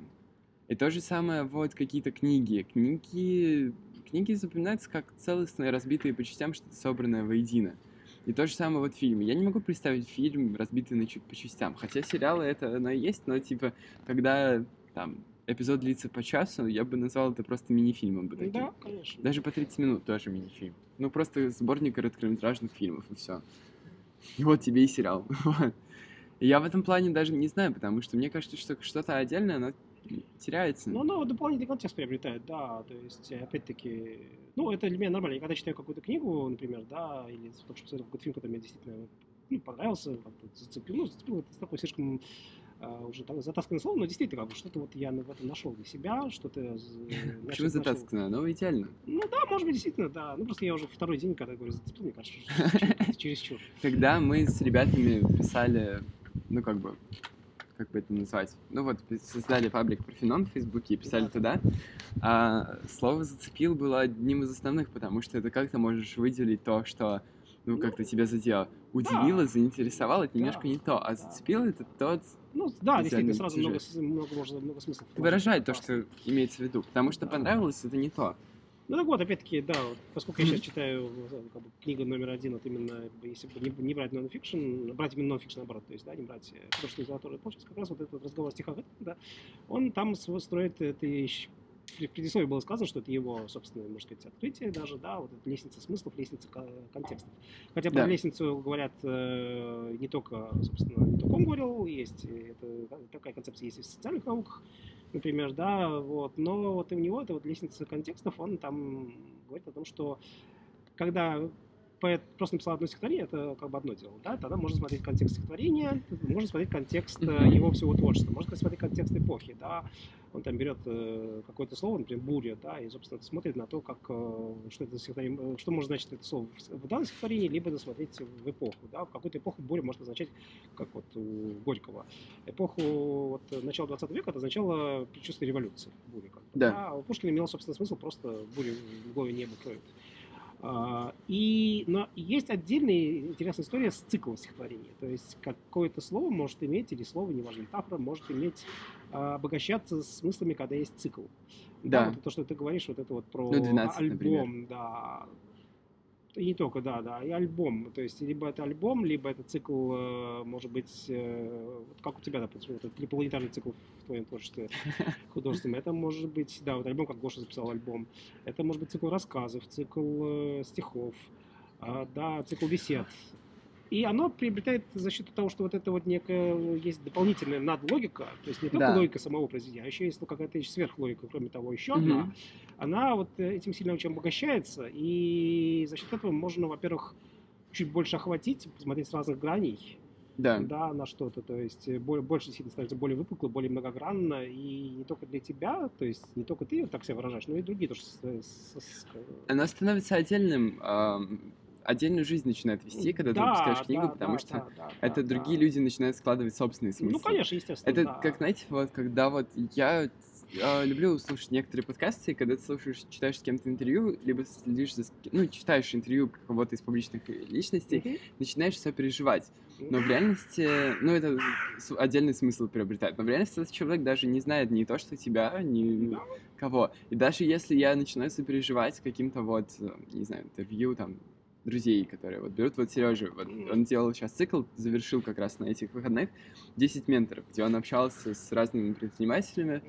И то же самое вот какие-то книги. Книги, книги запоминаются как целостные, разбитые по частям, что-то собранное воедино. И то же самое вот фильмы. Я не могу представить фильм, разбитый на, по частям. Хотя сериалы это оно и есть, но типа, когда там эпизод длится по часу, я бы назвал это просто мини-фильмом. Бы таким. Да, конечно. Даже по 30 минут тоже мини-фильм. Ну, просто сборник короткометражных фильмов, и все. И вот тебе и сериал. Я в этом плане даже не знаю, потому что мне кажется, что что-то отдельное, оно теряется. Ну, оно дополнительный контекст приобретает, да. То есть, опять-таки, ну, это для меня нормально. Я когда читаю какую-то книгу, например, да, или потому что какой-то фильм, который мне действительно ну, понравился, зацепил, ну, зацепил, это такой слишком Uh, уже там затасканное слово, но действительно, как бы что-то вот я в этом нашел для себя, что-то... Э, Почему затасканное? Ну, идеально. Ну да, может быть, действительно, да. Ну, просто я уже второй день, когда говорю, зацепил, мне кажется, через чур. Когда мы с ребятами писали, ну, как бы, как бы это назвать, ну вот создали паблик Парфенон в Фейсбуке и писали туда, а слово «зацепил» было одним из основных, потому что это как ты можешь выделить то, что ну, как-то тебя задело. Удивило, да. заинтересовало, это немножко да. не то, а зацепило это тот... Ну, да, действительно, сразу много, много, можно, много смыслов. Выражает то, что имеется в виду, потому что понравилось, это не то. Ну так вот, опять-таки, да, вот, поскольку я сейчас читаю как бы, книгу номер один, вот именно, если бы не, не брать нонфикшн, брать именно нонфикшн наоборот, то есть, да, не брать художественную литературу, то сейчас как раз вот этот разговор о стихах, да, он там строит, это в предисловии было сказано, что это его, собственно, можно сказать, открытие даже, да, вот эта лестница смыслов, лестница контекстов. Хотя про да. лестницу говорят э, не только, собственно, не только он говорил, есть это, такая концепция есть и в социальных науках, например, да, вот, но вот и у него это вот лестница контекстов, он там говорит о том, что когда поэт просто написал одно стихотворение, это как бы одно дело, да, тогда можно смотреть контекст стихотворения, можно смотреть контекст э, его всего творчества, можно смотреть контекст эпохи, да, он там берет э, какое-то слово, например, буря, да, и, собственно, смотрит на то, как, э, что это стихотворение, что может значить это слово в данном стихотворении, либо досмотреть в эпоху, да, в какую-то эпоху буря может означать, как вот у Горького. Эпоху вот, начала 20 века это означало предчувствие революции, буря, как бы, да. да, а у Пушкина имело, собственно, смысл просто буря в голове небо кроет. А, и, но есть отдельная интересная история с циклом стихотворения. То есть какое-то слово может иметь, или слово, неважно, метафора, может иметь, обогащаться смыслами, когда есть цикл. Да. да вот то, что ты говоришь, вот это вот про ну, 12, альбом, например. да, и не только, да, да, и альбом. То есть либо это альбом, либо это цикл, э, может быть, э, вот как у тебя, допустим, это трипланетарный цикл в твоем творчестве художественном. Это может быть, да, вот альбом, как Гоша записал альбом. Это может быть цикл рассказов, цикл э, стихов, а, да, цикл бесед. И оно приобретает за счет того, что вот это вот некая есть дополнительная надлогика, то есть не только да. логика самого произведения, а еще есть ну, какая-то сверхлогика, кроме того, еще угу. одна. Она вот этим сильно очень обогащается, и за счет этого можно, во-первых, чуть больше охватить, посмотреть с разных граней, да. Да, на что-то, то есть более, больше действительно становится более выпукло, более многогранно, и не только для тебя, то есть не только ты так себя выражаешь, но и другие тоже. С, с, с... Она становится отдельным отдельную жизнь начинает вести, когда да, ты выпускаешь книгу, да, потому да, что да, это да, другие люди начинают складывать собственные смыслы. Ну, конечно, естественно. Это да. как, знаете, вот когда вот я э, люблю слушать некоторые подкасты, когда ты слушаешь, читаешь с кем-то интервью, либо следишь за, ну, читаешь интервью кого-то из публичных личностей, mm-hmm. начинаешь все переживать. Но в реальности, ну, это отдельный смысл приобретает. Но в реальности этот человек даже не знает ни то, что тебя, ни кого. И даже если я начинаю сопереживать каким-то вот, э, не знаю, интервью, там, друзей, которые вот берут вот Сережа, вот он делал сейчас цикл, завершил как раз на этих выходных 10 менторов, где он общался с разными предпринимателями,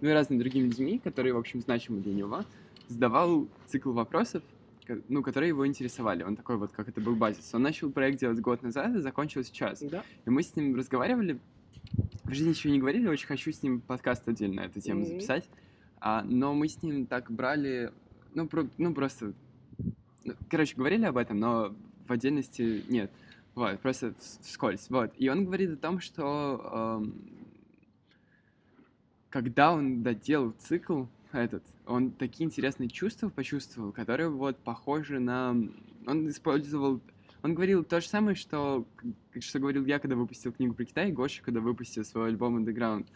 ну и разными другими людьми, которые, в общем, значимы для него, задавал цикл вопросов, ну, которые его интересовали. Он такой вот, как это был базис. Он начал проект делать год назад и закончил сейчас. Да. И мы с ним разговаривали, в жизни ничего не говорили, очень хочу с ним подкаст отдельно на эту тему mm-hmm. записать. А, но мы с ним так брали, ну, про, ну просто короче, говорили об этом, но в отдельности нет. Вот, просто вскользь. Вот. И он говорит о том, что эм, когда он доделал цикл этот, он такие интересные чувства почувствовал, которые вот похожи на... Он использовал... Он говорил то же самое, что, что говорил я, когда выпустил книгу про Китай, и Гоша, когда выпустил свой альбом Underground.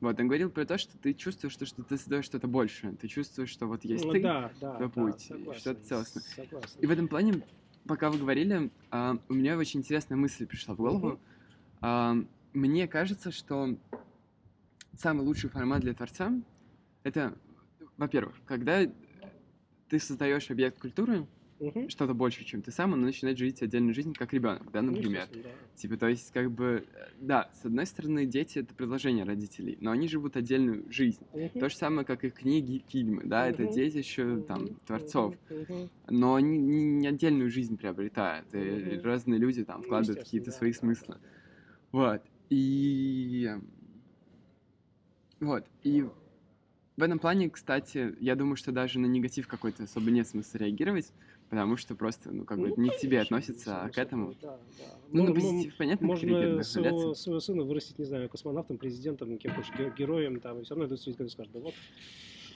Вот, он говорил про то, что ты чувствуешь, что, что ты создаешь что-то большее. Ты чувствуешь, что вот есть ну, ты, да, да, путь, да, что-то целостное. Согласен. И в этом плане, пока вы говорили, а, у меня очень интересная мысль пришла в голову. Угу. А, мне кажется, что самый лучший формат для творца это, во-первых, когда ты создаешь объект культуры, угу. что-то больше, чем ты сам, он начинает жить отдельной жизнью, как ребенок, да, например. Ну, да. Типа, то есть, как бы, да, с одной стороны, дети это продолжение родителей, но они живут отдельную жизнь. Угу. То же самое, как и книги, фильмы, да, угу. это дети еще там творцов, угу. но они не отдельную жизнь приобретают, угу. и разные люди там ну, вкладывают какие-то да, свои да, смыслы. Вот. И вот. И в этом плане, кстати, я думаю, что даже на негатив какой-то особо нет смысла реагировать, потому что просто, ну, как бы, ну, не к тебе относится, а к этому. Да, да. Ну, на позитив, понятно, Можно своего, своего сына вырастить, не знаю, космонавтом, президентом, кем хочешь, героем, там, и все равно это когда скажет, да вот,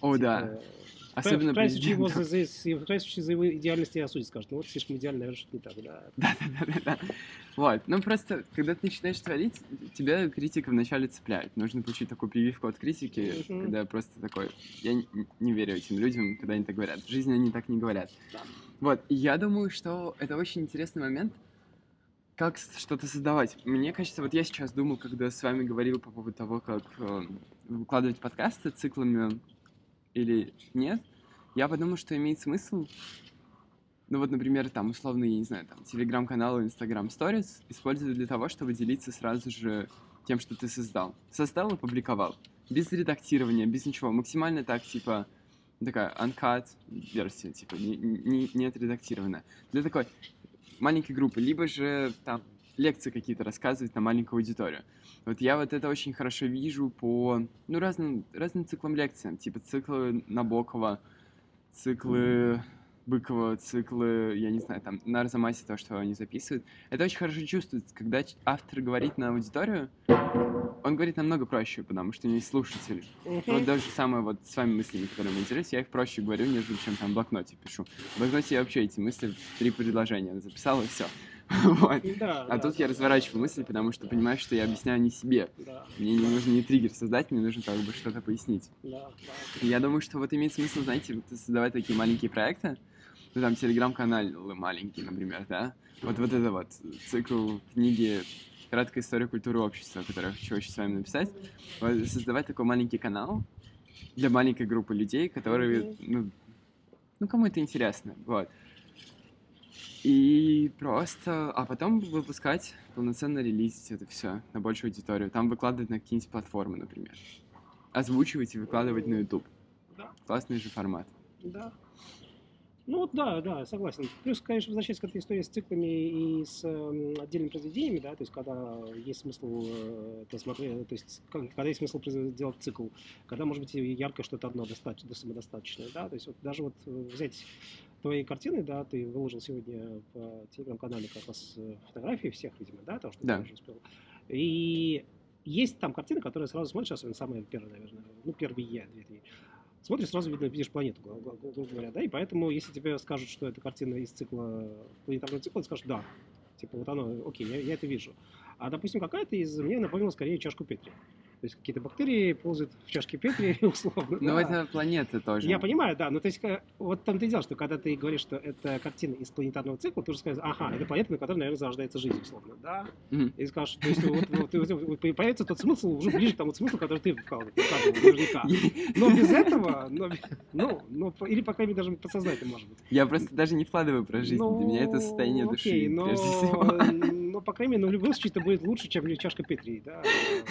О, типа, да. Особенно крайнем случае, его за, за, крайнем случае за его идеальности осудят, скажут, ну вот слишком идеально, наверное, что не так, да. Да-да-да. Вот, ну просто, когда ты начинаешь творить, тебя критика вначале цепляет. Нужно получить такую прививку от критики, uh-huh. когда просто такой, я не, не верю этим людям, когда они так говорят. В жизни они так не говорят. Да. Вот, и я думаю, что это очень интересный момент, как что-то создавать. Мне кажется, вот я сейчас думал, когда с вами говорил по поводу того, как э, выкладывать подкасты циклами или нет, я подумал, что имеет смысл, ну вот, например, там, условно, я не знаю, там, телеграм-канал, инстаграм сторис использовать для того, чтобы делиться сразу же тем, что ты создал. Создал и публиковал. Без редактирования, без ничего. Максимально так, типа, такая uncut версия, типа, не, не, не отредактированная. Для такой маленькой группы. Либо же там лекции какие-то рассказывать на маленькую аудиторию. Вот я вот это очень хорошо вижу по ну, разным, разным циклам лекций, типа циклы Набокова, циклы Быкова, циклы, я не знаю, там, на Арзамасе то, что они записывают. Это очень хорошо чувствуется, когда автор говорит на аудиторию, он говорит намного проще, потому что у него есть слушатель. Uh-huh. Вот даже самое вот с вами мыслями, которые мы интересуют, я их проще говорю, нежели чем там в блокноте пишу. В блокноте я вообще эти мысли в три предложения записал и все. Вот. Да, а да, тут да, я разворачиваю да. мысли, потому что понимаю, что я объясняю не себе. Мне не нужно не триггер создать, мне нужно как бы что-то пояснить. Я думаю, что вот имеет смысл, знаете, создавать такие маленькие проекты. Ну, там, телеграм-каналы маленькие, например, да? Вот, вот это вот цикл книги «Краткая история культуры общества», которую я хочу очень с вами написать. Вот, создавать такой маленький канал для маленькой группы людей, которые, ну, ну кому это интересно, вот. И просто, а потом выпускать полноценно релизить это все на большую аудиторию. Там выкладывать на какие-нибудь платформы, например. Озвучивать и выкладывать на YouTube. Да. Классный же формат. Да. Ну да, да, согласен. Плюс, конечно, возвращаясь к этой истории с циклами и с э, отдельными произведениями, да, то есть когда есть смысл э, это смотреть, то есть когда есть смысл делать цикл, когда, может быть, яркое что-то одно достаточно, самодостаточное, да, то есть вот даже вот э, взять твоей картины, да, ты выложил сегодня в телеграм-канале как раз э, фотографии всех, видимо, да, то, что да. ты уже успел. И есть там картины, которые сразу смотришь, особенно самые первые, наверное, ну, первые две-три. Смотришь, сразу видно, видишь планету, грубо говоря, да, и поэтому, если тебе скажут, что это картина из цикла, планетарного цикла, ты скажешь, да, типа, вот оно, окей, я, я это вижу. А, допустим, какая-то из, мне напомнила скорее чашку Петри. То есть какие-то бактерии ползают в чашке Петри, условно. Ну, да. это планеты тоже. Я понимаю, да. Ну, то есть, вот там ты дело, что когда ты говоришь, что это картина из планетарного цикла, ты уже скажешь, ага, это планета, на которой, наверное, зарождается жизнь, условно, да? Mm-hmm. И скажешь, то есть, вот, вот, вот, появится тот смысл уже ближе к тому смыслу, который ты вкладывал, наверняка. Но без этого, но, ну, ну, или, по крайней мере, даже подсознательно, может быть. Я просто даже не вкладываю про жизнь. Для меня это состояние ну, души, но, прежде всего. Но, по крайней мере, ну, в любом случае это будет лучше, чем чашка Петри, да?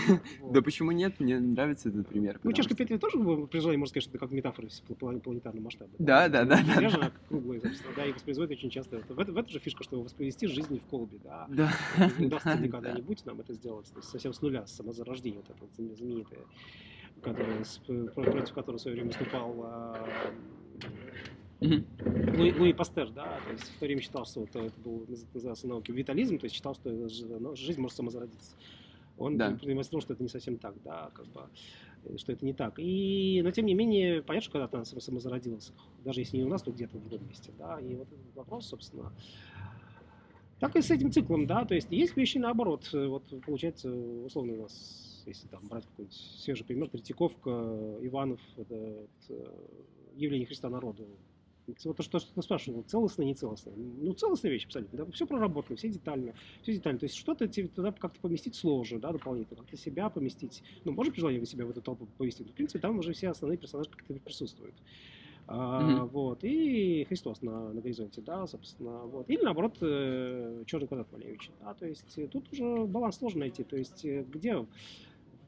Да почему нет? Мне нравится этот пример. Ну, чашка Петри тоже, при желании, можно сказать, что это как метафора планетарного масштаба. Да, да, да. да, да. круглая, собственно, да, и воспроизводит очень часто. В, в этом же фишка, что воспроизвести жизнь в колбе, да. Да. Не удастся ли когда-нибудь нам это сделать, то есть совсем с нуля, с самозарождения, вот это знаменитое, которое, против которого в свое время выступал а, Mm-hmm. Луи, Луи Пастер, да, то есть в то время считал, что это, это был назывался наукой витализм, то есть считал, что ну, жизнь может самозародиться. Он да. продемонстрировал, что это не совсем так, да, как бы, э, что это не так. И, но тем не менее, понятно, что когда-то она самозародилась, даже если не у нас, то где-то в другом месте, да, и вот этот вопрос, собственно, так и с этим циклом, да, то есть есть вещи наоборот, вот получается, условно у нас, если там брать какой-нибудь свежий пример, Третьяковка, Иванов, это, это явление Христа народу, вот то, что, что ты спрашивал, целостно, не целостно. Ну, целостная вещь абсолютно, да, все проработано, все детально, все детально. То есть что-то тебе туда как-то поместить сложно, да, дополнительно, как-то себя поместить. Ну, можно при желании себя в эту толпу поместить, но, в принципе, там уже все основные персонажи как-то присутствуют. А, mm-hmm. вот, и Христос на, на горизонте, да, собственно, вот. Или, наоборот, э, черный квадрат Малевича, да, то есть тут уже баланс сложно найти, то есть э, где,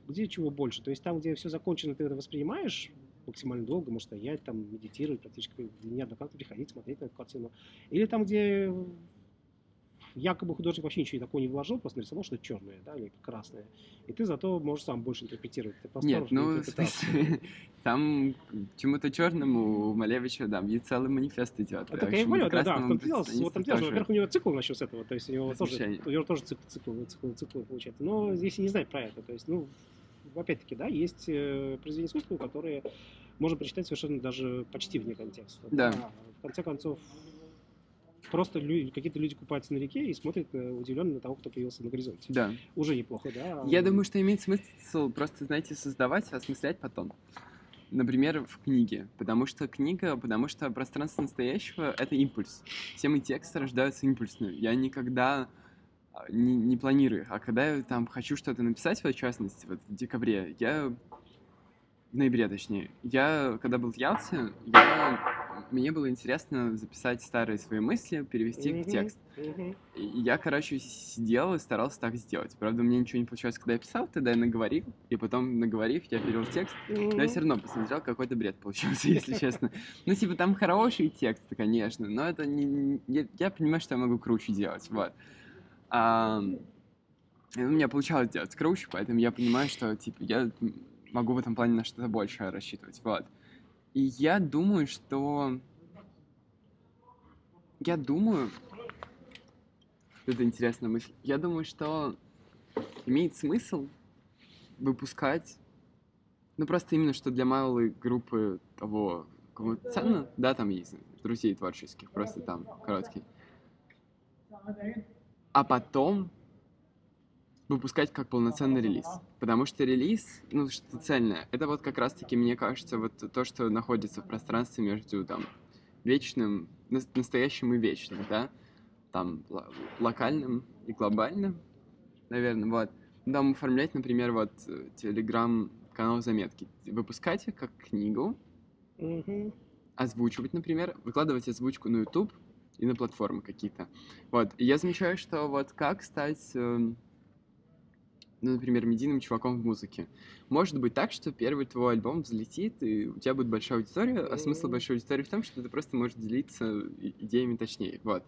где чего больше, то есть там, где все закончено, ты это воспринимаешь, максимально долго, может стоять, там, медитировать, практически неоднократно приходить, смотреть на эту картину. Или там, где якобы художник вообще ничего такого не вложил, просто нарисовал что-то черное, да, или красное. И ты зато можешь сам больше интерпретировать. Ты Нет, ну, там чему-то черному у Малевича, да, и целый манифест идет. Это так я говорю, да, да, в том дело, вот там дело, во-первых, у него цикл начал с этого, то есть у него тоже, у него тоже цикл, цикл, цикл, цикл получается. Но если не знать про это, то есть, ну, опять-таки, да, есть э, произведения искусства, которые можно прочитать совершенно даже почти вне контекста. Да. А, в конце концов, просто люди, какие-то люди купаются на реке и смотрят э, удивленно на того, кто появился на горизонте. Да. Уже неплохо, да? Я думаю, что имеет смысл просто, знаете, создавать, осмыслять потом. Например, в книге. Потому что книга, потому что пространство настоящего — это импульс. Все мои тексты рождаются импульсно. Я никогда а, не, не планирую. А когда я там хочу что-то написать, в частности, вот в декабре, я ноябре, точнее. Я, когда был в Ялте, я, мне было интересно записать старые свои мысли, перевести их в текст. И я, короче, сидел и старался так сделать. Правда, мне ничего не получалось, когда я писал, тогда я наговорил, и потом, наговорив, я перевел текст. Но я все равно посмотрел, какой-то бред получился, если честно. Ну, типа, там хорошие тексты, конечно, но это не... Я, я понимаю, что я могу круче делать, вот. А, у меня получалось делать круче, поэтому я понимаю, что, типа, я могу в этом плане на что-то большее рассчитывать, вот. И я думаю, что... Я думаю... Это интересная мысль. Я думаю, что имеет смысл выпускать... Ну, просто именно, что для малой группы того, кому ценно, да, там есть друзей творческих, просто там короткий. А потом выпускать как полноценный релиз. Потому что релиз, ну, что цельное, это вот как раз-таки, мне кажется, вот то, что находится в пространстве между там вечным, настоящим и вечным, да, там локальным и глобальным, наверное, вот. Там оформлять, например, вот телеграм-канал заметки. Выпускать их как книгу, mm-hmm. озвучивать, например, выкладывать озвучку на YouTube и на платформы какие-то. Вот. И я замечаю, что вот как стать эм, ну, например, медийным чуваком в музыке. Может быть так, что первый твой альбом взлетит, и у тебя будет большая аудитория, а смысл большой аудитории в том, что ты просто можешь делиться идеями точнее, вот.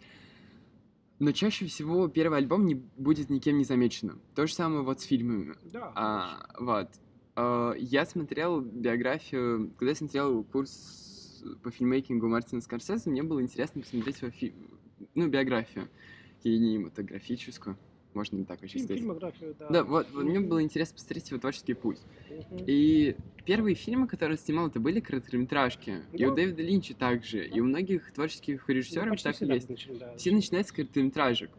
Но чаще всего первый альбом не будет никем не замеченным. То же самое вот с фильмами. Да. А, вот. А, я смотрел биографию, когда я смотрел курс по фильмейкингу Мартина Скорсезе, мне было интересно посмотреть его фи... ну, биографию кинематографическую можно не так вообще сказать. Фильмографию, да. Да, вот, вот мне было интересно посмотреть его творческий путь. И первые фильмы, которые снимал, это были короткометражки. Да. И у Дэвида Линча также, и у многих творческих режиссеров ну, так и есть. Начали, да. Все начинают с короткометражек.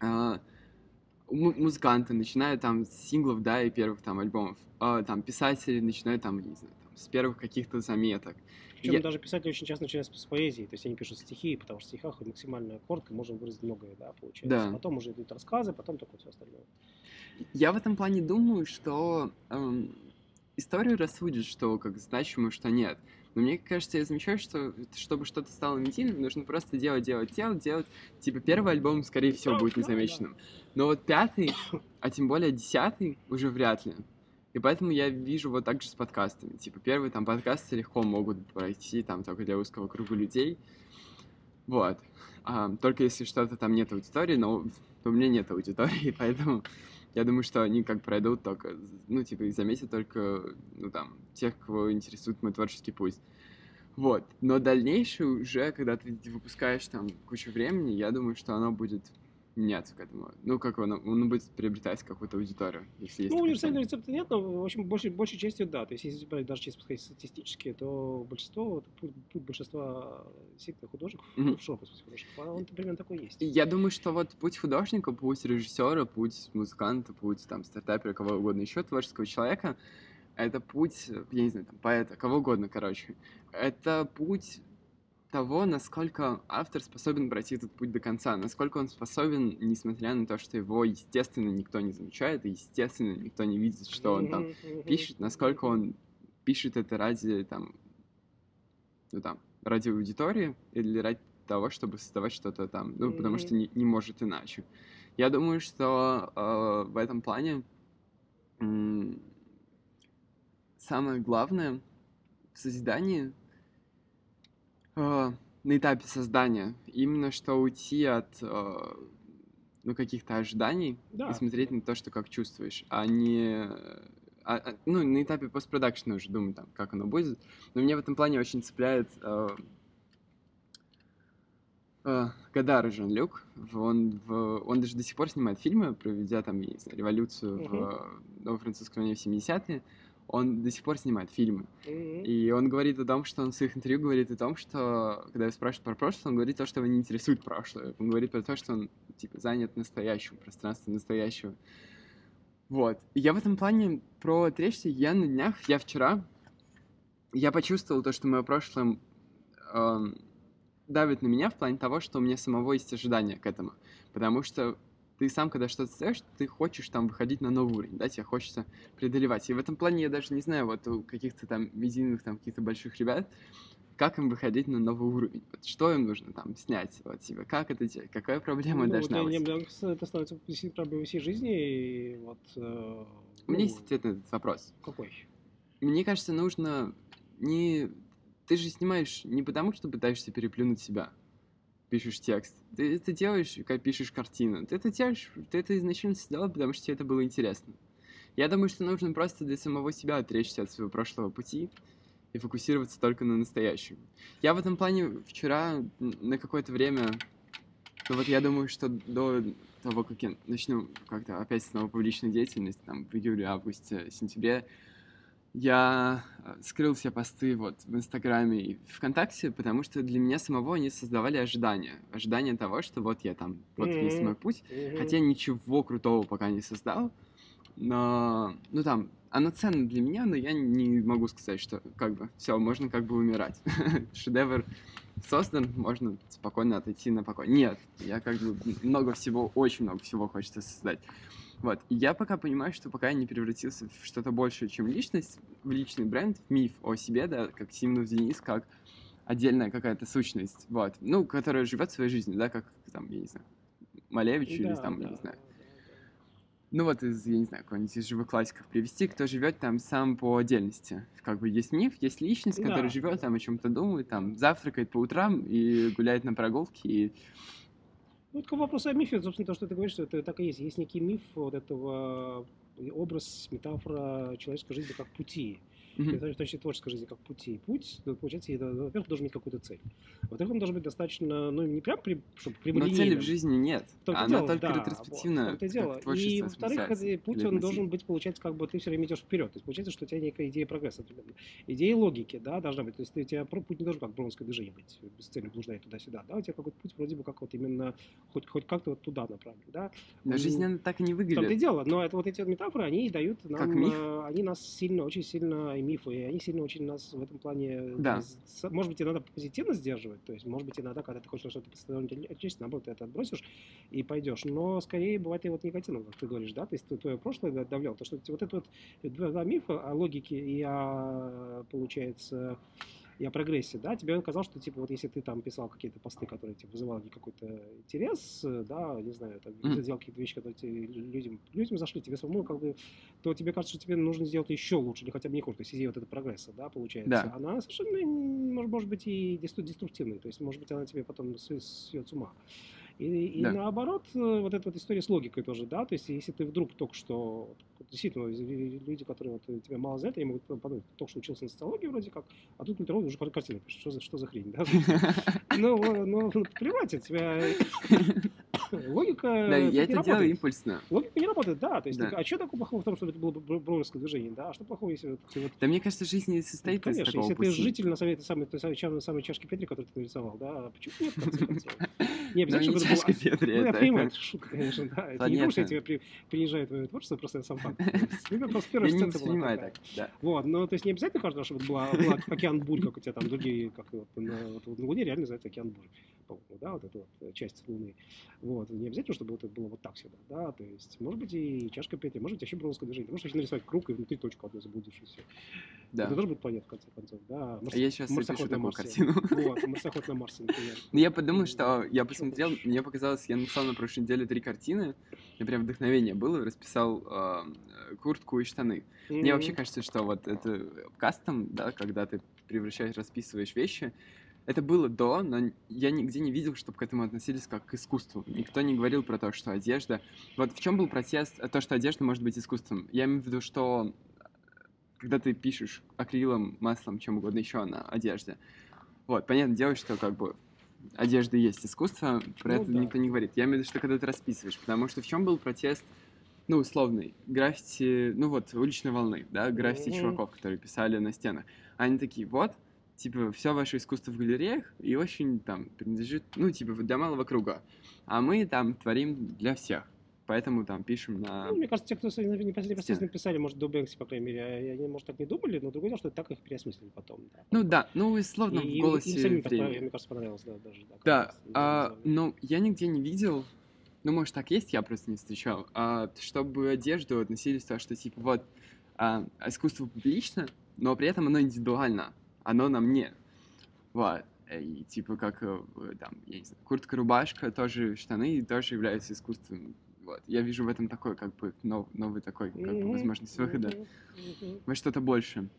А, музыканты начинают там с синглов, да, и первых там альбомов. А, там писатели начинают там, не знаю, там, с первых каких-то заметок. Причем я... даже писатели очень часто начинают с поэзии, то есть они пишут стихи, потому что в стихах максимальная коротко, можем выразить многое, да, получается. Да. Потом уже идут рассказы, потом только все остальное. Я в этом плане думаю, что эм, историю рассудит, что как значимо, что нет. Но мне кажется, я замечаю, что чтобы что-то стало медийным, нужно просто делать, делать, делать, делать. Типа первый альбом, скорее всего, будет незамеченным. Но вот пятый, а тем более десятый, уже вряд ли. И поэтому я вижу вот так же с подкастами. Типа, первые там подкасты легко могут пройти там только для узкого круга людей. Вот. А, только если что-то там нет аудитории, но у меня нет аудитории, поэтому я думаю, что они как пройдут только, ну, типа, и заметят только, ну, там, тех, кого интересует мой творческий путь. Вот. Но дальнейшее уже, когда ты выпускаешь там кучу времени, я думаю, что оно будет меняться к этому? Ну, как он, он будет приобретать какую-то аудиторию, если есть. Ну, универсального рецепта нет, но, в общем, большей, большей частью да. То есть, если брать даже чисто сказать статистически, то большинство, путь, путь большинства действительно художников, mm-hmm. в шоу, художников, а он примерно такой есть. Я думаю, что вот путь художника, путь режиссера, путь музыканта, путь там стартапера, кого угодно еще, творческого человека, это путь, я не знаю, там, поэта, кого угодно, короче. Это путь того, насколько автор способен пройти этот путь до конца, насколько он способен, несмотря на то, что его, естественно, никто не замечает, и, естественно, никто не видит, что он там пишет, насколько он пишет это ради, там, ну, там, ради аудитории или ради того, чтобы создавать что-то там, ну, потому что не, не может иначе. Я думаю, что э, в этом плане э, самое главное в созидании э, на этапе создания. Именно что уйти от э, ну, каких-то ожиданий да. и смотреть на то, что как чувствуешь, а не... А, а, ну, на этапе постпродакшена уже думаю, там, как оно будет. Но меня в этом плане очень цепляет э, э, Гадар Жан-Люк. Он, в, он даже до сих пор снимает фильмы, проведя там, не знаю, революцию uh-huh. в, в французском в 70-е он до сих пор снимает фильмы. Мгм. И он говорит о том, что он в своих интервью говорит о том, что, когда его спрашивают про прошлое, он говорит то, что его не интересует прошлое. Он говорит про то, что он, типа, занят настоящим, пространством настоящего. Вот. И я в этом плане про отречься, я на днях, я вчера, я почувствовал то, что мое прошлое эм, давит на меня в плане того, что у меня самого есть ожидания к этому. Потому что ты сам, когда что-то сделаешь, ты хочешь там выходить на новый уровень, да, тебе хочется преодолевать. И в этом плане я даже не знаю, вот у каких-то там медийных, там, каких-то больших ребят, как им выходить на новый уровень, вот что им нужно там снять, вот, типа, как это делать, какая проблема Ну, должна для быть. некоторых это становится проблемой всей жизни. И вот, э, У меня ну, есть ответ на этот вопрос. Какой? Мне кажется, нужно не... Ты же снимаешь не потому, что пытаешься переплюнуть себя, пишешь текст. Ты это делаешь, как пишешь картину. Ты это делаешь, ты это изначально создал, потому что тебе это было интересно. Я думаю, что нужно просто для самого себя отречься от своего прошлого пути и фокусироваться только на настоящем. Я в этом плане вчера на какое-то время... Ну вот я думаю, что до того, как я начну как-то опять снова публичную деятельность, там, в июле, августе, сентябре, я э, скрыл все посты вот в Инстаграме и ВКонтакте, потому что для меня самого они создавали ожидания. Ожидания того, что вот я там, вот есть Мгм. мой путь, Мгм. Хотя ничего крутого пока не создал. Но, ну там, оно ценно для меня, но я не могу сказать, что как бы все, можно как бы умирать. Шедевр создан, можно спокойно отойти на покой. Нет, я как бы много всего, очень много всего хочется создать. Вот, и я пока понимаю, что пока я не превратился в что-то большее, чем личность, в личный бренд, в миф о себе, да, как Симонов Денис, как отдельная какая-то сущность, вот, ну, которая живет своей жизнью, да, как там, я не знаю, Малевич или Да, там, я да, не знаю, ну вот из, я не знаю, какой-нибудь из живых классиков привести, кто живет там сам по отдельности. Как бы есть миф, есть личность, которая Да. живет там о чем-то думает, там завтракает по утрам и гуляет на прогулке. И... Ну, это вопрос о мифе, собственно, то, что ты говоришь, что это так и есть. Есть некий миф вот этого образ, метафора человеческой жизни как пути. В том числе творческой жизни как пути. Путь, ну, получается, во-первых, должен иметь какую-то цель. Во-вторых, он должен быть достаточно, ну, не прям, при, чтобы Но прямолинейным. цели в жизни нет. И Она дело, только да, ретроспективно. вот, и дело. И, во-вторых, это путь, он должен быть, получается, как бы ты все время идешь вперед. То есть, получается, что у тебя некая идея прогресса. Идея логики, да, должна быть. То есть, ты- у тебя путь не должен как броунское движение быть, без цели блуждать туда-сюда, да, у тебя какой-то путь вроде бы как вот именно хоть, хоть как-то вот туда направлен, да. Но М, жизнь она так и не В том-то и выглядит. дело, но это вот эти вот метафоры, они и дают нам, э, они нас сильно, очень сильно, и мифы, и они сильно очень нас в этом плане, Да. с- может быть, иногда позитивно сдерживать, то есть, может быть, иногда, когда ты хочешь что-то постоянно отчесть, наоборот, ты это отбросишь и пойдешь, но скорее бывает и вот негативно, как ты говоришь, да, то есть твое прошлое да- давляло, то, что вот это вот два, два мифа о логике и о, получается, и о прогрессе, да, тебе казалось, что, типа, вот если ты там писал какие-то посты, которые тебе вызывали какой-то интерес, э, да, не знаю, там, Мгм. сделал какие-то вещи, которые тебе, людям, людям зашли, тебе самому, как бы, то тебе кажется, что тебе нужно сделать еще лучше, или хотя бы не хуже, то есть идея вот этого прогресса, да, получается, Да. она совершенно, может, может быть, и дестру- деструктивной, то есть, может быть, она тебе потом сведет с ума. И, и Да. наоборот, э, вот эта вот история с логикой тоже, да, то есть если ты вдруг только что, действительно, люди, которые вот э, тебя мало знают, они могут подумать, только что учился на социологии вроде как, а тут культуролог уже кар- картину пишет, что за, что за хрень, да? Ну, э, ну, плевать, у тебя логика Да, я это делаю импульсно. Логика не работает, да, то есть, а что такого плохого в том, чтобы это было бро- броуновское движение, да, а что плохого, если вот ты вот Да мне кажется, жизнь не состоит из Конечно, такого если ты житель на самой, той самой, той самой, ча- самой чашки Петри, которую ты нарисовал, да, а почему нет, в конце концов? Не Ну, обязательно, не чтобы это было... Ну, я понимаю, это- шутка, конечно, да. Это не потому, что я тебя при- принижаю твое творчество, просто сам есть, Ну, просто первая Я не так, да. Вот, ну, то есть не обязательно каждого, чтобы это была, океан бурь, как у тебя там другие, как вот на, вот реально называется океан бурь, по-моему, да, вот эта вот часть Луны. Вот, не обязательно, чтобы вот это было вот так всегда, да, то есть, может быть, и чашка Петри, может быть, вообще броуновское движение, ты можешь вообще нарисовать круг и внутри точку одну заблудившуюся. Да. Это тоже будет планета, в конце концов, да. А я сейчас марсоход напишу на такую Марсе. картину. Вот, марсоход на Марсе, например. Ну, я подумал, что я посмотрел, мне показалось, я написал на прошлой неделе три картины, и прям вдохновение было, расписал э, куртку и штаны. Мне вообще кажется, что вот это кастом, да, когда ты превращаешь, расписываешь вещи, это было до, но я нигде не видел, чтобы к этому относились как к искусству. Никто не говорил про то, что одежда... Вот в чем был протест, э, то, что одежда может быть искусством. Я имею в виду, что э, когда ты пишешь акрилом, маслом, чем угодно еще на одежде, вот, понятное дело, что как бы одежда есть искусство, про Ну это да. никто не говорит. Я имею в виду, что когда ты расписываешь, потому что в чем был протест ну, условный, граффити, ну вот, уличной волны, да, граффити Мгм. чуваков, которые писали на стенах. Они такие, вот, типа, все ваше искусство в галереях и очень там принадлежит, ну, типа, для малого круга. А мы там творим для всех. Поэтому там пишем на... Ну, мне кажется, те, кто непосредственно писали, может, до Бэнкси, по крайней мере, а- они, может, так не думали, но другое дело, что так их переосмыслили потом. Да. Ну да, ну и словно И в им- голосе им самим, так, времени. мне кажется, понравилось, да, даже. Да, Да, а, но я нигде не видел, ну, может, так есть, я просто не встречал, а, чтобы одежду относились то, что, типа, вот, а, искусство публично, но при этом оно индивидуально, оно на мне. Вот. И, типа, как, э, там, я не знаю, куртка-рубашка, тоже штаны, тоже являются искусством. Вот. Я вижу в этом такой, как бы, нов- новый такой, как бы, возможность выхода во что-то больше.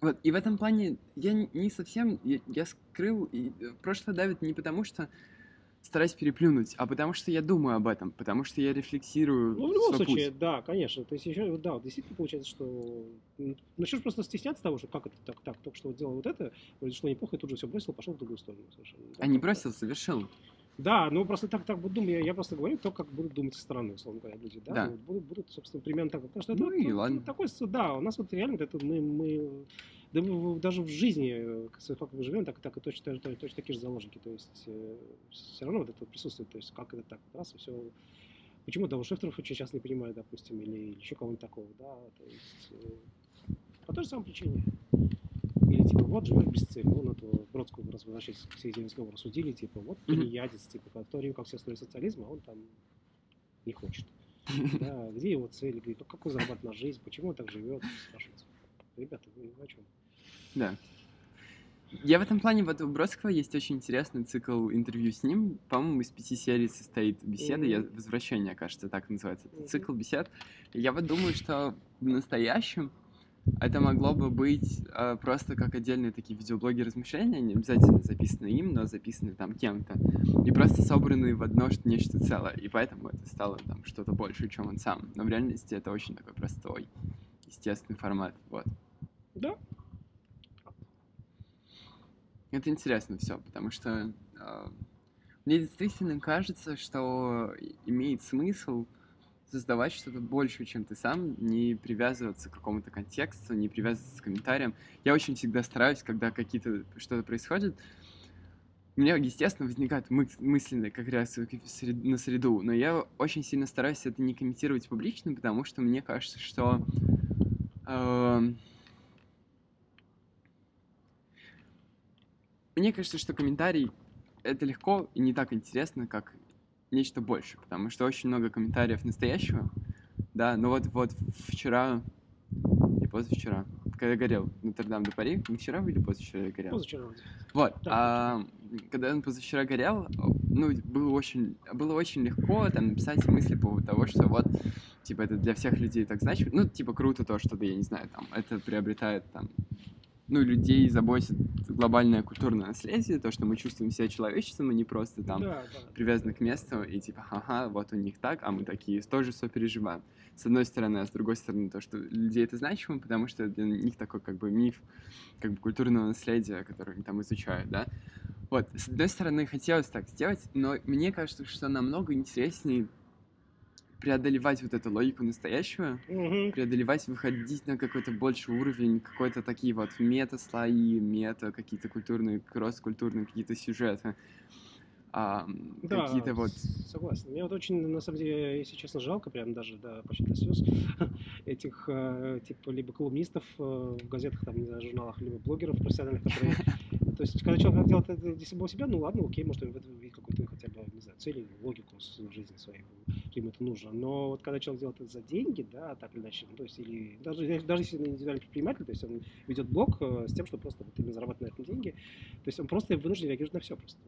Вот, и в этом плане я не совсем, я, я скрыл, и э, прошлое давит не потому, что стараюсь переплюнуть, а потому что я думаю об этом, потому что я рефлексирую Ну, в любом свой случае, путь. да, конечно. То есть еще, да, действительно получается, что начнешь просто стесняться того, что как это так, так, только что вот делал вот это, что неплохо, и тут же все бросил, пошел в другую сторону совершенно. Да, А не бросил, совершил. Да, ну просто так, так буду думать, я, я просто говорю то, как будут думать со стороны, условно говоря, люди, да, Да. Вот будут, будут, собственно, примерно так, потому что это Ну вот, и вот ладно. такой, да, у нас вот реально вот это мы, мы да даже в жизни, э, как как мы живем, так, так и точно, точно, точно такие же заложники, то есть все равно вот это присутствует, то есть как это так, раз и все, почему того Шефтеров очень сейчас не понимает, допустим, или, или еще кого-нибудь такого, да, то есть э, по той же самой причине. Или типа, вот живешь без цели. Вон этого Бродского, возвращаясь к середине разговора, судили, типа, вот тунеядец, типа, в то время как все строят социализм, а он там не хочет. Да, где его цель, где, ну, какой зарабатывает на жизнь, почему он так живет, спрашивается. Ребята, вы о чем? Да. Я в этом плане, вот у Бродского есть очень интересный цикл интервью с ним. По-моему, из пяти серий состоит беседа. Я, Мгм. возвращение, кажется, так называется. Это Мгм. цикл бесед. Я вот думаю, что в настоящем это могло бы быть э, просто как отдельные такие видеоблоги размышления, не обязательно записанные им, но записанные там кем-то. И просто собранные в одно что- нечто целое. И поэтому это стало там что-то больше, чем он сам. Но в реальности это очень такой простой, естественный формат. Вот. Да, Это интересно все, потому что э, мне действительно кажется, что имеет смысл создавать что-то большее, чем ты сам, не привязываться к какому-то контексту, не привязываться к комментариям. Я очень всегда стараюсь, когда какие-то что-то происходит, у меня, естественно, возникают мы- мысленные как сред- на среду, но я очень сильно стараюсь это не комментировать публично, потому что мне кажется, что эм, Мне кажется, что комментарий это легко и не так интересно, как нечто больше, потому что очень много комментариев настоящего, да, но вот, вот вчера или позавчера, когда горел Нотр-Дам до Пари, не вчера или позавчера горел? позавчера вроде. Вот, Да, а, когда он позавчера горел, ну, было очень, было очень легко там написать мысли по поводу того, что вот, типа, это для всех людей так значит, ну, типа, круто то, что, да, я не знаю, там, это приобретает, там, ну, людей заботит глобальное культурное наследие, то, что мы чувствуем себя человечеством, а не просто там да, да. привязаны к месту, и типа, ага, вот у них так, а мы такие тоже сопереживаем. С одной стороны, а с другой стороны, то, что людей это значимо, потому что для них такой как бы миф, как бы культурного наследия, который они там изучают, да. Вот, с одной стороны, хотелось так сделать, но мне кажется, что намного интереснее преодолевать вот эту логику настоящего, Мгм. преодолевать, выходить на какой-то больший уровень, какой-то такие вот мета-слои, мета, какие-то культурные, кросс-культурные какие-то сюжеты, а, Да, какие-то вот... согласен. Мне вот очень, на самом деле, если честно, жалко, прям даже, да, почти до слез, этих, э, типа, либо колумнистов э, в газетах, там, не знаю, журналах, либо блогеров профессиональных, которые... То есть, когда человек делает это для себя ну ладно, окей, может, он в этом видит какую-то хотя бы, не знаю, цель логику жизни своей, ему это нужно. Но вот когда человек делает это за деньги, да, так или иначе, ну, то есть, или даже, даже если он индивидуальный предприниматель, то есть он ведет блог э, с тем, что просто вот именно зарабатывает на этом деньги, то есть он просто вынужден реагировать на все просто.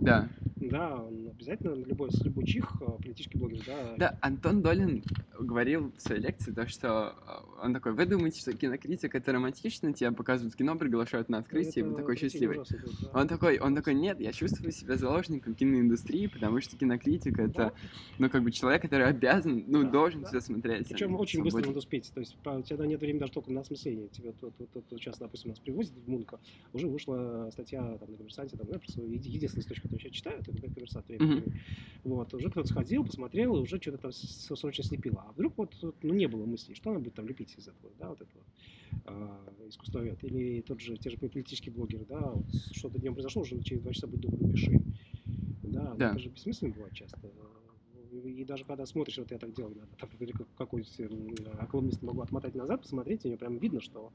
Да, Да, он обязательно на любой, с любой чих, э, политический блогер, да. да, Антон Долин говорил в своей лекции то, что э, он такой, вы думаете, что кинокритик это романтично, тебя показывают кино, приглашают на открытие, и вы Это такой счастливый. ужасно, да. Он такой, он такой, нет, я чувствую себя заложником киноиндустрии, потому что кинокритик это, ну, как бы человек, который обязан, ну, Да, должен да. все смотреть. Причем а очень свободен. быстро надо успеть. То есть у тебя нет времени даже только на осмысление. Тебе вот, вот, вот сейчас, допустим, нас привозят в Мунка, уже вышла статья там, на коммерсанте, там, я просто еди- единственный источник, который я читаю, то все, например, коммерсант времени. Mm-hmm. Вот, уже кто-то сходил, посмотрел и уже что-то там срочно слепило. А вдруг вот, ну, не было мысли, что она будет там лепить из этого, да, вот этого э, искусствовед. Или тот же, те же политические блогеры, да, вот, что-то днем произошло, уже через два часа будет дома напиши. Да, да. это же бессмысленно бывает часто и даже когда смотришь, вот я так делаю иногда, там, какой-нибудь колумнист могу отмотать назад, посмотреть, у него прям видно, что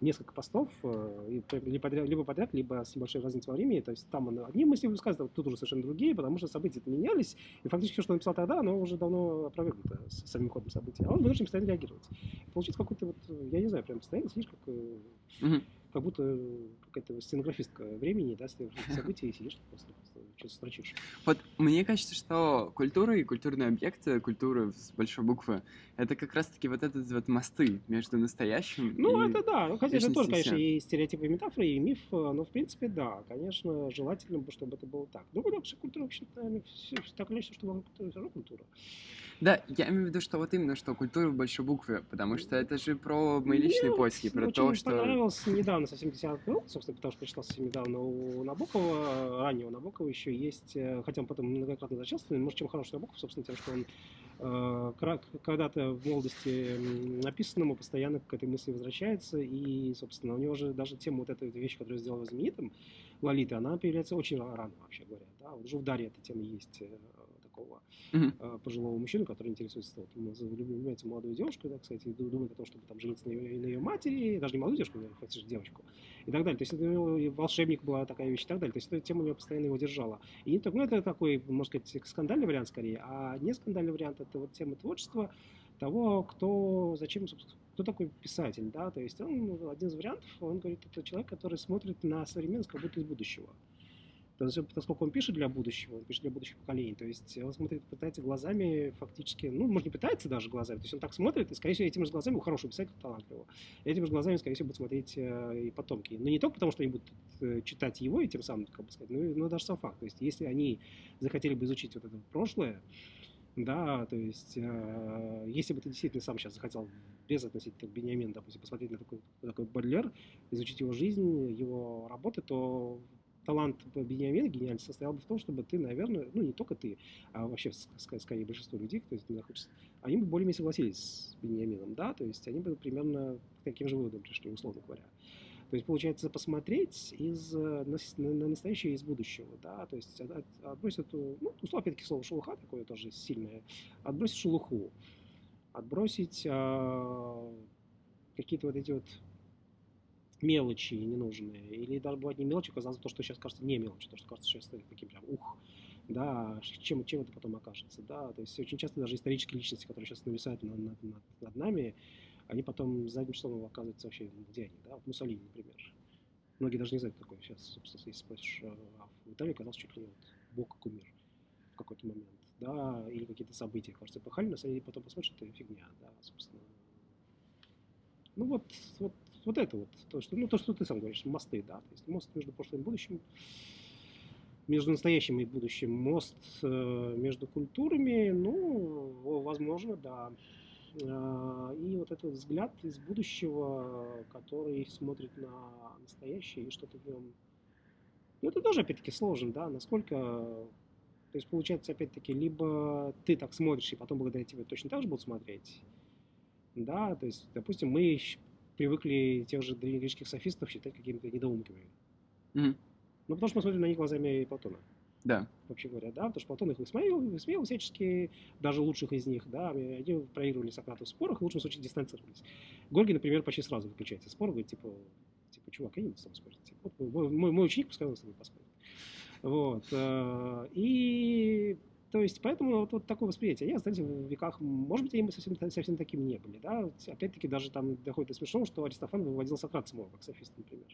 несколько постов, э, либо подряд, либо подряд, либо с небольшой разницей во времени, то есть там он одни мысли высказывает, тут уже совершенно другие, потому что события менялись, и фактически все, что он написал тогда, оно уже давно опровергнуто с самим ходом событий, а он вынужден постоянно реагировать. И получится какой-то вот, я не знаю, прям постоянно сидишь как, угу. как будто какая-то сценографистка времени, да, события, и сидишь просто что-то строчишь. Вот мне кажется, что культура и культурные объекты, культура с большой буквы, это как раз-таки вот этот вот мосты между настоящим Ну, и это да. Ну, хотя же тоже, конечно, и стереотипы, и метафоры, и миф, но, в принципе, да. Конечно, желательно бы, чтобы это было так. Ну, потому что культура, вообще наверное, все, так или иначе, что культура, все равно культура. Да, я имею в виду, что вот именно, что культура в большой букве, потому что это же про мои личные поиски, про то, что... Мне понравился недавно, совсем 10 ну, собственно, потому что прочитал совсем недавно у Набокова, раннего Набокова еще есть, э, хотя он потом многократно но, может, чем хороший Набоков, собственно, тем, что он э, когда-то в молодости написанному постоянно к этой мысли возвращается, и, собственно, у него же даже тема вот этой вещи, которую сделала знаменитым, Лолиты, она появляется очень рано, вообще говоря. Да? Уже в Даре эта тема есть э, такого uh-huh. пожилого мужчину, который интересуется, вот, влюбляется в молодую девушку, да, кстати, думает о том, чтобы там жениться на ее, на ее матери, даже не молодую девушку, а фактически девочку, и так далее. То есть это волшебник была такая вещь и так далее. То есть эта тема меня постоянно его держала. И так, ну, это такой, можно сказать, скандальный вариант скорее, а не скандальный вариант это вот тема творчества того, кто, зачем, кто такой писатель, да, то есть он, один из вариантов, он говорит, это человек, который смотрит на современность как будто из будущего. Поскольку он пишет для будущего, он пишет для будущих поколений, то есть он смотрит, пытается глазами фактически, ну, может, не пытается даже глазами, то есть он так смотрит, и, скорее всего, этими же глазами, у хорошего писателя талантливого, этими же глазами, скорее всего, будут смотреть э, и потомки. Но не только потому, что они будут э, читать его и тем самым, как бы сказать, но, но даже сам факт. То есть, если они захотели бы изучить вот это прошлое, да, то есть, э, если бы ты действительно сам сейчас захотел без относительно к Бениамину, допустим, посмотреть на такой, такой Бодлер, изучить его жизнь, его работы, то талант Бениамина гениальный состоял бы в том, чтобы ты, наверное, ну не только ты, а вообще, скорее, большинство людей, кто здесь находится, они бы более-менее согласились с Бениамином, да, то есть они бы примерно к таким же выводам пришли, условно говоря. То есть, получается, посмотреть из, на, на настоящее из будущего, да, то есть от, отбросить эту, ну, условно, опять-таки, слово шелуха такое тоже сильное, отбросить шелуху, отбросить а, какие-то вот эти вот мелочи ненужные, или даже бывает не мелочи, казалось то, что сейчас кажется не мелочи, то, что кажется сейчас таким прям ух, да, чем, чем это потом окажется, да, то есть очень часто даже исторические личности, которые сейчас нависают над, над, над, над нами, они потом задним числом оказываются вообще, где они, да, вот Муссолини, например. Многие даже не знают, такое сейчас, собственно, если спросишь, а в Италии оказался чуть ли вот бог кумир в какой-то момент, да, или какие-то события, кажется, пахали, на самом деле потом посмотришь, это фигня, да, собственно. Ну вот, вот вот это вот, то, что, ну, то, что ты сам говоришь, мосты, да, то есть мост между прошлым и будущим, между настоящим и будущим, мост э, между культурами, ну, возможно, да. Э, и вот этот взгляд из будущего, который смотрит на настоящее и что-то в нем... Ну, это тоже, опять-таки, сложно, да, насколько... То есть, получается, опять-таки, либо ты так смотришь, и потом благодаря тебе точно так же будут смотреть, да, то есть, допустим, мы привыкли тех же древнегреческих софистов считать какими-то недоумками. Mm-hmm. Ну, потому что мы смотрим на них глазами Платона. Да. Вообще говоря, да, потому что Платон их высмеял, высмеял всячески, даже лучших из них, да, они проигрывали Сократу в спорах, в лучшем случае дистанцировались. Горгий, например, почти сразу выключается спор, говорит, типа, типа, чувак, я не буду с тобой спорить. Типа, вот мой, мой, мой ученик, пускай он с тобой поспорит. Вот. Э, и то есть, поэтому вот, вот такое восприятие. Они остались в веках, может быть, они совсем, совсем такими не были. Да? Опять-таки, даже там доходит до смешного, что Аристофан выводил Сократ самого, как софист, например.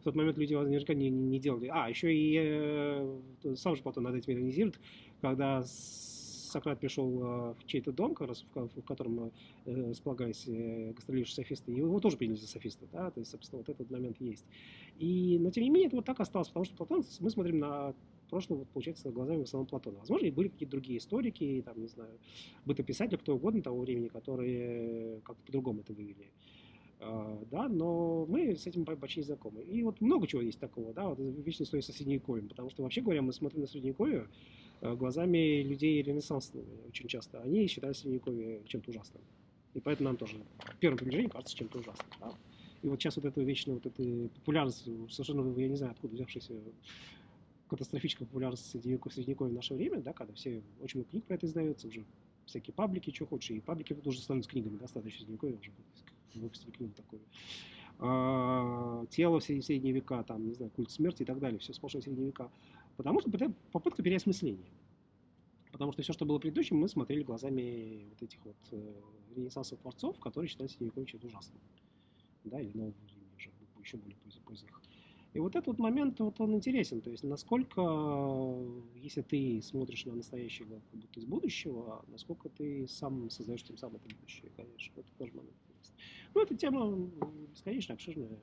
В тот момент люди наверняка не, не делали. А, еще и э, сам же потом над этим иронизирует, когда Сократ пришел э, в чей-то дом, как раз, в котором э, располагались э, гастролирующие софисты, и его тоже приняли за софиста, да, то есть, собственно, вот этот момент есть. И, но, тем не менее, это вот так осталось, потому что Платон, мы смотрим на прошлого, вот, получается, глазами основном Платона. Возможно, и были какие-то другие историки, там, не знаю, бытописатели, кто угодно того времени, которые как-то по-другому это вывели. А, да, но мы с этим почти знакомы. И вот много чего есть такого, да, вот вечная история со Средневековьем, потому что вообще говоря, мы смотрим на Средневековье э, глазами людей ренессансными очень часто. Они считают Средневековье чем-то ужасным. И поэтому нам тоже в первом приближении кажется чем-то ужасным. Да? И вот сейчас вот эта вечная вот эта популярность, совершенно, я не знаю, откуда взявшаяся катастрофическая популярность средневековья в наше время, да, когда все, очень много книг про это издается, уже всякие паблики, что хочешь, и паблики тоже становятся книгами, да, статус средневековья уже выпустили книгу такую. А, тело в средние века, там, не знаю, культ смерти и так далее, все сплошь средние века. Потому что это попытка переосмысления. Потому что все, что было предыдущим, мы смотрели глазами вот этих вот э, ренессансовых творцов, которые считали средневековье чем-то ужасным. Да, или нового времени еще более поздних. И вот этот момент, вот он интересен, то есть насколько, если ты смотришь на настоящее как будто из будущего, насколько ты сам создаешь тем самым это будущее, конечно, это тоже момент интересный. Ну, эта тема бесконечно обширная,